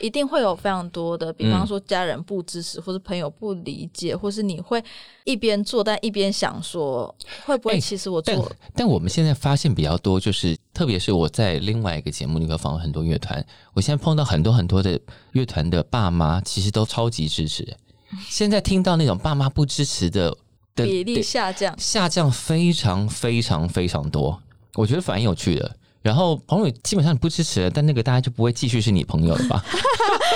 一定会有非常多的，比方说家人不支持，或是朋友不理解，或是你会一边做但一边想说，会不会其实我做？但我们现在发现比较多，就是特别是我在另外一个节目里头访问很多乐团，我现在碰到很多很多的乐团的爸妈，其实都超级支持。现在听到那种爸妈不支持的比例下降，下降非常非常非常多，我觉得反应有趣的。然后朋友基本上你不支持了，但那个大家就不会继续是你朋友了吧？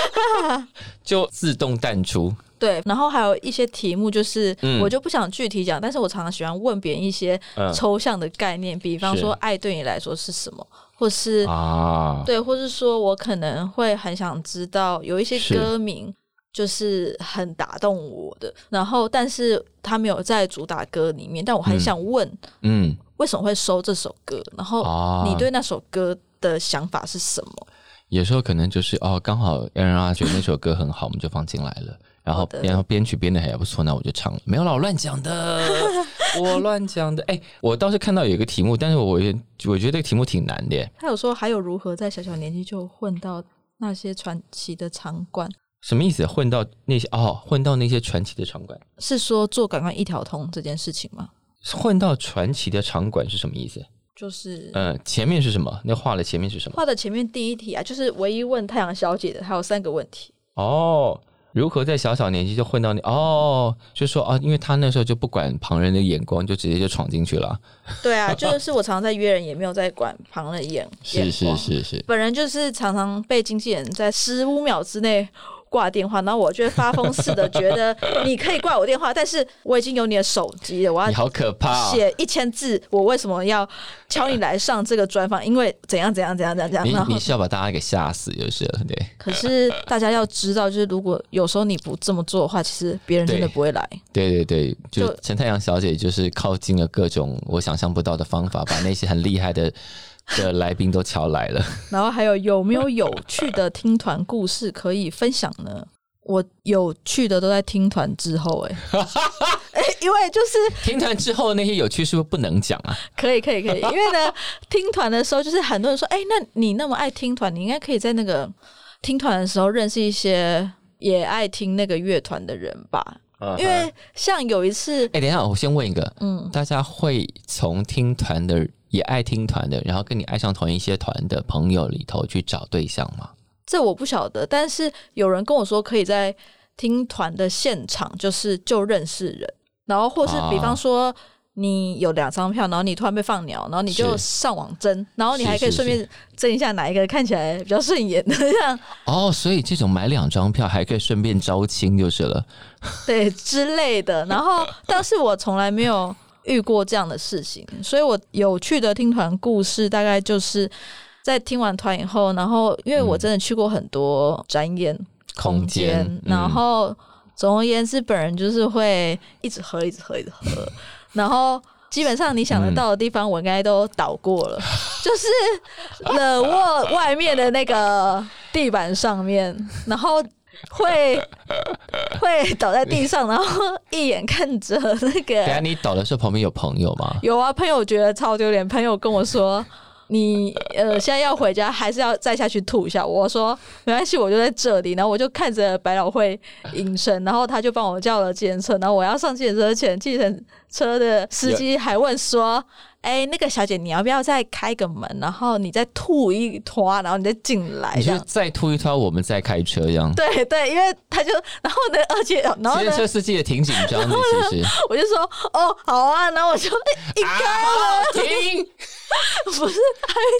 就自动淡出。对，然后还有一些题目，就是我就不想具体讲，但是我常常喜欢问别人一些抽象的概念，比方说爱对你来说是什么，或是啊，对，或是说我可能会很想知道有一些歌名就是很打动我的，然后但是他没有在主打歌里面，但我很想问，嗯。为什么会收这首歌？然后你对那首歌的想法是什么？有时候可能就是哦，刚好 Aaron 啊觉得那首歌很好，我们就放进来了。然后然后编曲编的还不错，那我就唱了。没有我乱讲的，我乱讲的。哎，我倒是看到有一个题目，但是我我觉得这个题目挺难的。他有说还有如何在小小年纪就混到那些传奇的场馆？什么意思？混到那些哦，混到那些传奇的场馆？是说做感官一条通这件事情吗？混到传奇的场馆是什么意思？就是嗯，前面是什么？那画的前面是什么？画的前面第一题啊，就是唯一问太阳小姐的，还有三个问题。哦，如何在小小年纪就混到你？哦，就说哦，因为他那时候就不管旁人的眼光，就直接就闯进去了。对啊，就是我常常在约人，也没有在管旁人眼眼是是。是是，本人就是常常被经纪人在十五秒之内挂电话，然后我就会发疯似的觉得 你可以挂我电话，但是我已经有你的手机了，我要你好可怕、哦！写一千字，我为什么要敲你来上这个专访？因为怎样怎样怎样怎样怎样。你你是要把大家给吓死就是了，对可是大家要知道，就是如果有时候你不这么做的话，其实别人真的不会来。对对对，就就陈太阳小姐就是靠近了各种我想象不到的方法，把那些很厉害的 的来宾都瞧来了。然后还有有没有有趣的听团故事可以分享呢？我有趣的都在听团之后、欸，哎，因为就是听团之后那些有趣是不是不能讲啊？可以可以可以，因为呢，听团的时候就是很多人说，哎、那你那么爱听团，你应该可以在那个听团的时候认识一些也爱听那个乐团的人吧？因为像有一次，哎、等一下，我先问一个，嗯，大家会从听团的也爱听团的，然后跟你爱上同一些团的朋友里头去找对象吗？这我不晓得，但是有人跟我说可以在听团的现场，就是就认识人，然后或是比方说。你有两张票，然后你突然被放鸟，然后你就上网争，然后你还可以顺便争一下哪一个看起来比较顺眼的，这样 哦，所以这种买两张票还可以顺便招亲就是了。对之类的。然后，但是我从来没有遇过这样的事情，所以我有趣的听团故事大概就是在听完团以后，然后因为我真的去过很多展演空间嗯。然后总而言之，本人就是会一直喝，一直喝，一直喝，然后。基本上你想得到的地方，我应该都倒过了，就是冷卧外面的那个地板上面，然后会 会倒在地上，然后一眼看着那个 等一下你倒的时候旁边有朋友吗？有啊，朋友觉得超丢脸，朋友跟我说。你呃，现在要回家，还是要再下去吐一下？我说没关系，我就在这里。然后我就看着百老汇隐身，然后他就帮我叫了计程车。然后我要上计程车前，计程车的司机还问说：“哎、那个小姐，你要不要再开个门？然后你再吐一坨，然后你再进来你就。”再吐一坨，我们再开车这样。对对，因为他就，然后呢，而且然后呢司机也挺紧张的，其实。我就说哦，好啊，然后我就一啊，开好停！不是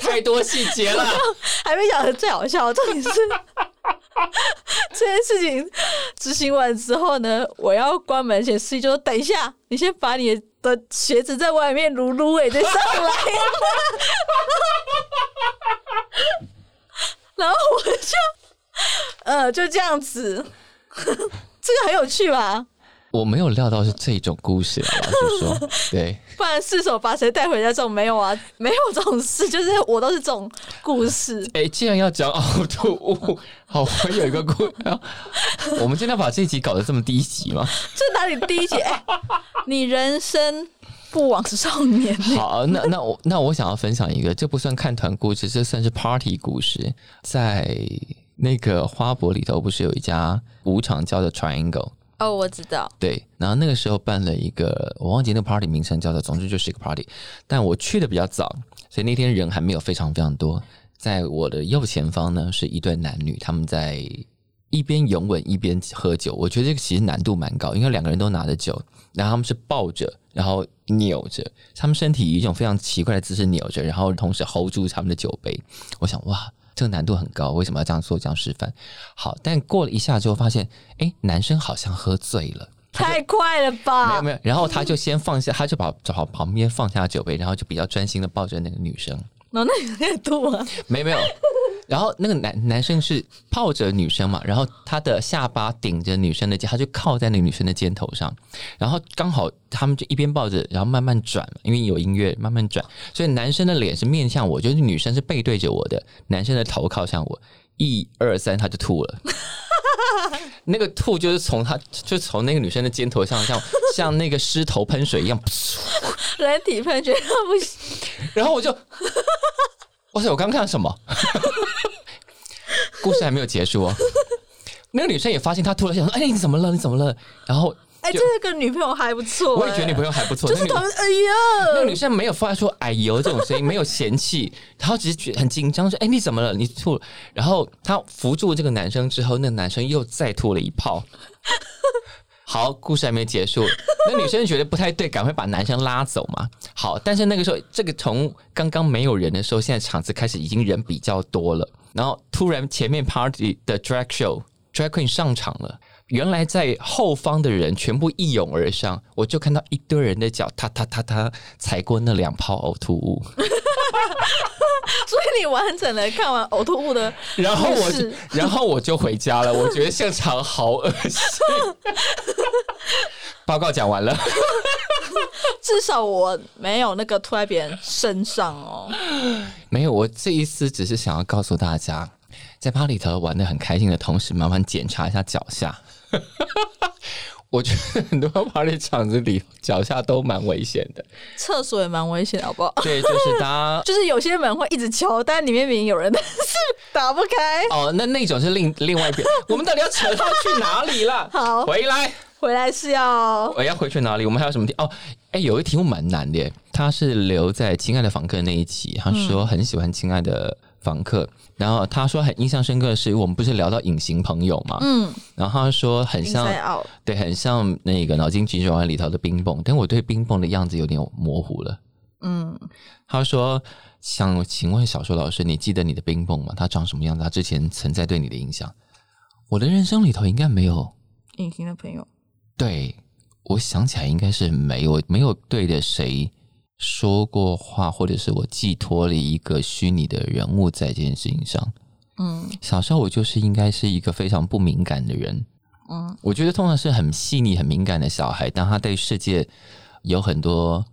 太多细节了。还没讲的最好笑，重点是这件事情执行完之后呢，我要关门前，司机就说：“等一下，你先把你的的鞋子在外面撸撸，哎，就上来。”然后我就，呃，就这样子，这个很有趣吧？我没有料到是这种故事，老实说，对，不然失手把谁带回家这种没有啊，没有这种事，就是我都是这种故事。哎，既然要讲呕吐物，好，我有一个故，事我们今天要把这一集搞得这么低级吗？这哪里第一节？哎你人生不枉少年、好，那那我那我想要分享一个，这不算看团故事，这算是 party 故事。在那个花博里头，不是有一家舞场叫做 Triangle？哦，我知道，对，然后那个时候办了一个，我忘记那个 party 名称叫做，总之就是一个 party。但我去的比较早，所以那天人还没有非常非常多。在我的右前方呢，是一对男女，他们在一边拥吻一边喝酒。我觉得这个其实难度蛮高，因为两个人都拿着酒，然后他们是抱着，然后扭着，他们身体以一种非常奇怪的姿势扭着，然后同时 hold 住他们的酒杯。我想，哇，这个难度很高，为什么要这样做、这样示范？好，但过了一下之后，发现，哎，男生好像喝醉了。太快了吧没有？没有，然后他就先放下，他就把找旁边放下酒杯，然后就比较专心的抱着那个女生。然后那有在吐啊？没有没有，然后那个男男生是抱着女生嘛，然后他的下巴顶着女生的肩，他就靠在那个女生的肩头上，然后刚好他们就一边抱着，然后慢慢转，因为有音乐慢慢转，所以男生的脸是面向我，就是女生是背对着我的，男生的头靠向我，一二三他就吐了。那个吐就是从他，就从那个女生的肩头上，像像那个狮头喷水一样，人体喷泉不行，然后我就，哇塞，我刚看到什么？故事还没有结束哦。那个女生也发现他吐了，想说：“哎，你怎么了？你怎么了？”然后哎、这个女朋友还不错、我也觉得女朋友友还不错，就是哎呀，那个女生没有发出“哎呦”这种声音，没有嫌弃，然后只是觉得很紧张，说：“哎，你怎么了？你吐了。”然后她扶住这个男生之后，那个男生又再吐了一泡。好，故事还没结束，那女生觉得不太对，赶快把男生拉走嘛。好，但是那个时候，这个从刚刚没有人的时候，现在场子开始已经人比较多了，然后突然前面 party 的 drag show drag queen 上场了。原来在后方的人全部一涌而上，我就看到一堆人的脚踏踏踏踏踩过那两泡呕吐物，所以你完整的看完呕吐物的然后我然后我就回家了。我觉得现场好恶心。报告讲完了，至少我没有那个吐在别人身上哦。没有，我这一次只是想要告诉大家，在巴里头玩的很开心的同时，麻烦检查一下脚下。我觉得很多 party 场子里脚下都蛮危险的。厕所也蛮危险，好不好？对，就是大家 就是有些门会一直敲，但里面明明有人，但是打不开。哦，那那种是另另外一边。我们到底要扯到去哪里了？好回来，回来是要我要回去哪里？我们还有什么题？哦，哎，有一个题目蛮难的耶，他是留在《亲爱的房客》那一集，他说很喜欢《亲爱的访客》，然后他说很印象深刻的是，我们不是聊到隐形朋友嘛，嗯，然后他说很像，对，很像那个脑筋急转弯里头的冰蹦，但我对冰蹦的样子有点模糊了。嗯，他说：“想请问小说老师，你记得你的冰蹦吗？他长什么样子？他之前存在对你的影响？我的人生里头应该没有。隐形的朋友，对我想起来应该是没有，没有对着谁说过话，或者是我寄托了一个虚拟的人物在这件事情上。嗯小时候我就是应该是一个非常不敏感的人。嗯我觉得通常是很细腻、很敏感的小孩，当他对世界有很多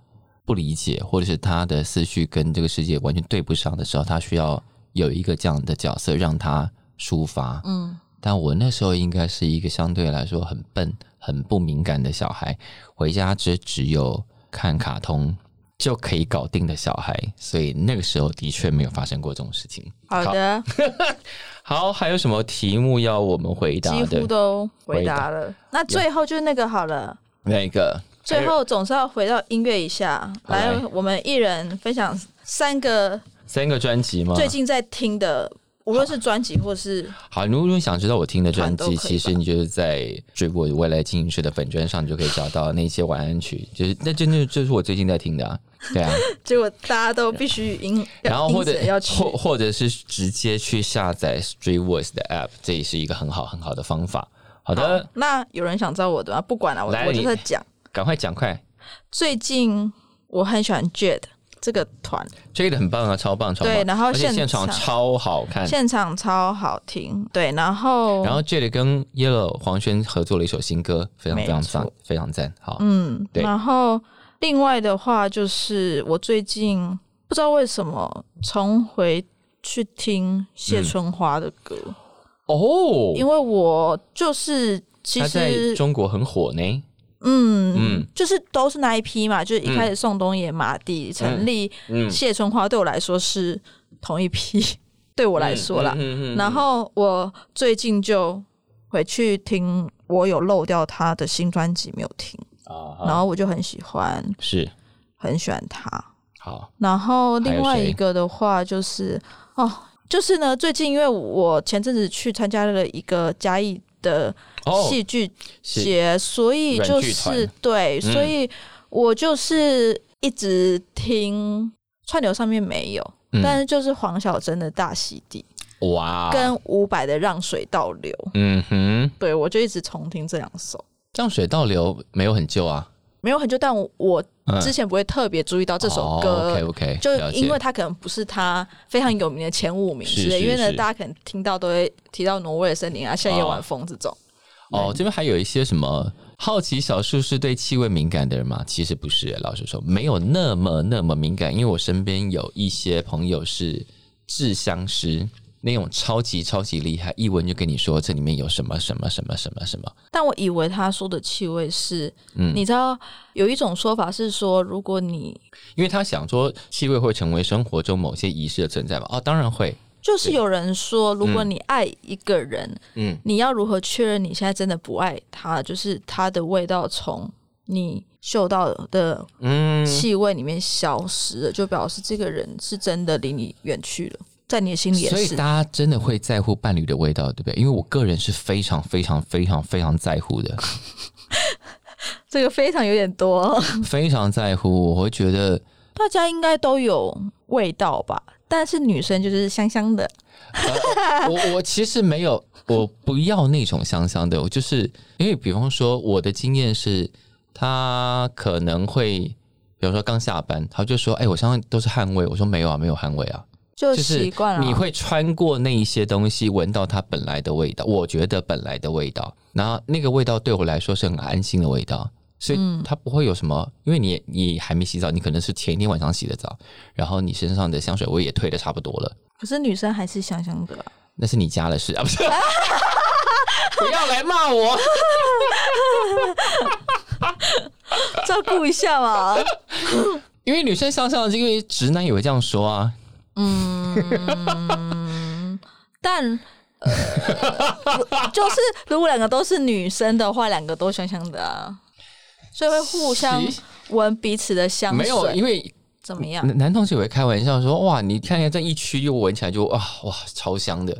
不理解，或者是他的思绪跟这个世界完全对不上的时候，他需要有一个这样的角色让他抒发。嗯，但我那时候应该是一个相对来说很笨、很不敏感的小孩，回家只只有看卡通就可以搞定的小孩，所以那个时候的确没有发生过这种事情。好的，好，还有什么题目要我们回答几乎？都回答了。那最后就是那个好了。那个最后总是要回到音乐一下，来来，我们一人分享三个三个专辑吗？最近在听的，无论是专辑或是好，如果你想知道我听的专辑，其实你就是在追我未来经营师的粉专上，你就可以找到那些晚安曲，就是那真的就是我最近在听的啊，对啊。结果大家都必须因，然后或者要去或或者是直接去下载 Street Voice 的 App，这也是一个很好很好的方法。好的，好那有人想知道我的吗？不管了，我来我就你在讲。赶快讲快，最近我很喜欢 Jade 这个团，Jade 很棒啊，超棒超棒。对然后现现场场超好看。现场超好听。对，然后然后 Jade 跟 Yellow 黄轩合作了一首新歌，非常非常赞，非常赞。好，嗯，对然后另外的话就是我最近不知道为什么重回去听谢春花的歌，哦，因为我就是其实中国很火呢。嗯嗯。就是都是那一批嘛，就是一开始宋冬野、马蒂、陈粒、嗯，谢春花对我来说是同一批，对我来说啦。然后我最近就回去听，我有漏掉他的新专辑没有听，啊，然后我就很喜欢，是。很喜欢他。好，然后另外一个的话就是哦，就是呢，最近因为我前阵子去参加了一个嘉义的哦，戏剧是节，所以就是对，嗯。所以我就是一直听串流上面没有，嗯。但是就是黄小珍的大溪地哇，跟伍佰的让水倒流，嗯哼，对我就一直重听这两首。降水倒流没有很旧啊，没有很旧，但我之前不会特别注意到这首歌，OK OK，就因为它可能不是它非常有名的前五名之类，因为呢，大家可能听到都会提到挪威的森林啊、夏夜晚风这种。哦，这边还有一些什么好奇小树是对气味敏感的人吗？其实不是，老实说没有那么那么敏感，因为我身边有一些朋友是制香师。那种超级超级厉害，一闻就跟你说这里面有什么什么什么什么什么，但我以为他说的气味是，嗯。你知道有一种说法是说，如果你因为他想说气味会成为生活中某些仪式的存在嘛。哦，当然会，就是有人说，如果你爱一个人，嗯，你要如何确认你现在真的不爱他？就是他的味道从你嗅到的嗯，气味里面消失了，就表示这个人是真的离你远去了，在你的心里也是所以大。家真的会在乎伴侣的味道，对不对？因为我个人是非常非常非常非常在乎的，这个非常有点多，非常在乎。我会觉得，大家应该都有味道吧？但是女生就是香香的，我我其实没有，我不要那种香香的，我就是因为，比方说我的经验是，他可能会，比如说刚下班，他就说：“哎、我身上都是汗味。”我说：“没有啊，没有汗味啊。”就就是习惯了。你会穿过那一些东西，闻到它本来的味道。我觉得本来的味道，然后那个味道对我来说是很安心的味道，所以它不会有什么。因为你你还没洗澡，你可能是前一天晚上洗的澡，然后你身上的香水味也退的差不多了，可是女生还是香香的啊、那是你家的事啊，不是？不要来骂我。照顾一下嘛。因为女生香香的，因为直男也会这样说啊。但呃，就是如果两个都是女生的话，两个都香香的啊，所以会互相闻彼此的香水。没有，因为怎么样？男男同学也会开玩笑说：“哇，你看一下这一区，又闻起来就哇哇超香的。”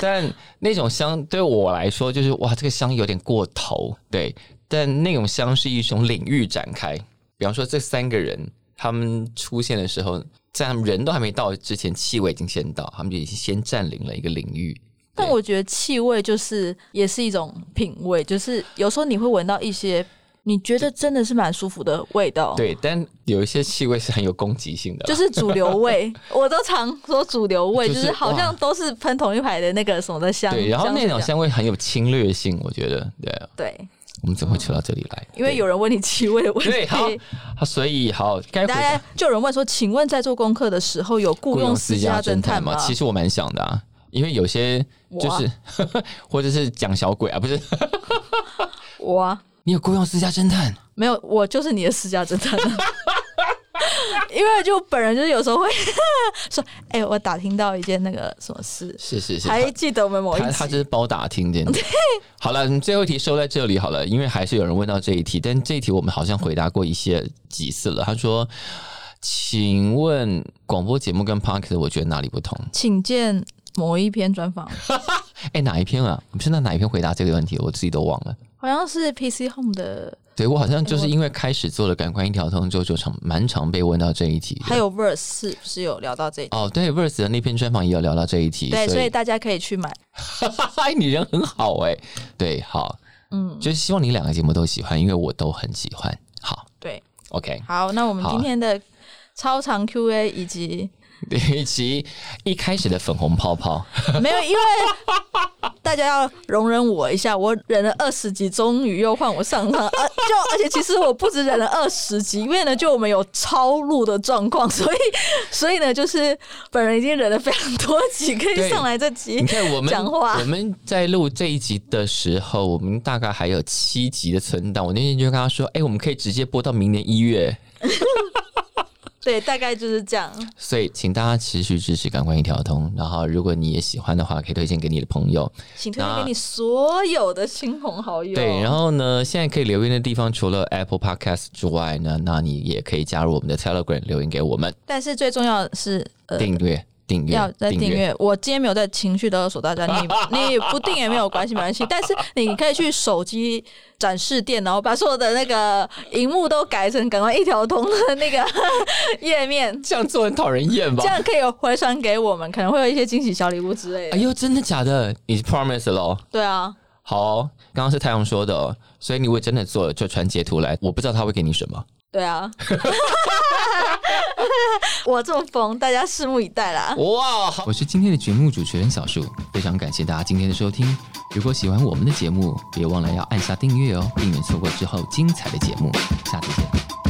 但那种香对我来说就是哇，这个香有点过头。对，但那种香是一种领域展开。比方说，这三个人他们出现的时候，在他们人都还没到之前，气味已经先到，他们就已经先占领了一个领域。但我觉得气味就是也是一种品味，就是有时候你会闻到一些你觉得真的是蛮舒服的味道。。对，但有一些气味是很有攻击性的，就是主流味，我都常说主流味，就就是是好像都是喷同一排的那个什么的香。对，然后那种香味很有侵略性，我觉得。对，对，我们怎么会扯到这里来？因为有人问你气味的问题。对，好，好所以好，该回大家就有人问说，请问在做功课的时候有雇佣私家侦探吗？其实我蛮想的啊，因为有些就是 或者是讲小鬼啊，不是？我啊，你有雇佣私家侦探？没有，我就是你的私家侦探。因为就本人就是有时候会 说，哎、我打听到一件那个什么事，是是是，还记得我们某一他就是包打听这样子。好了，最后一题收在这里好了，因为还是有人问到这一题，但这一题我们好像回答过一些几次了。他说：“请问广播节目跟 p o d c a s t 我觉得哪里不同？请见某一篇专访，哎，哪一篇啊？我们是在哪一篇回答这个问题？我自己都忘了。好像是 PC Home 的，对我好像就是因为开始做了感官一条通之后，就常蛮常被问到这一题。还有 Verse 是不是有聊到这一题？哦，对，Verse 的那篇专访也有聊到这一题，对，所所以大家可以去买。嗨，你人很好哎、对，好，嗯，就是希望你两个节目都喜欢，因为我都很喜欢。好对，，OK，好，那我们今天的超长 Q&A 以及 以及一开始的粉红泡泡，没有，因为大家要容忍我一下，我忍了二十集，终于又换我上场，呃，就而且其实我不止忍了二十集，因为呢，就我们有超录的状况，所以 所以呢，就是本人已经忍了非常多集，可以上来这集你看我们讲话我们在录这一集的时候，我们大概还有七集的存档。我那天就跟他说，哎、我们可以直接播到明年一月。对，大概就是这样。所以，请大家持续支持《感官一条通》，然后如果你也喜欢的话，可以推荐给你的朋友。请推荐给你所有的亲朋好友。对，然后呢，现在可以留言的地方除了 Apple Podcast 之外呢，那你也可以加入我们的 Telegram 留言给我们，但是最重要的是，呃，订阅订阅要在订。阅。我今天没有在情绪勒索大家，你 你不订也没有关系，没关系。但是你可以去手机展示店，然后把所有的那个荧幕都改成赶快一条通的那个 页面，这样做很讨人厌吧这？样可以回传给我们，可能会有一些惊喜小礼物之类的。哎呦，真的假的？你 promise 喽？对啊，好哦、刚刚是太阳说的、哦，所以你如果真的做了，就传截图来。我不知道他会给你什么。对啊。我这么疯，大家拭目以待啦。哇，好我是今天的节目主持人小树，非常感谢大家今天的收听。如果喜欢我们的节目，别忘了要按下订阅哦，避免错过之后精彩的节目。下次见。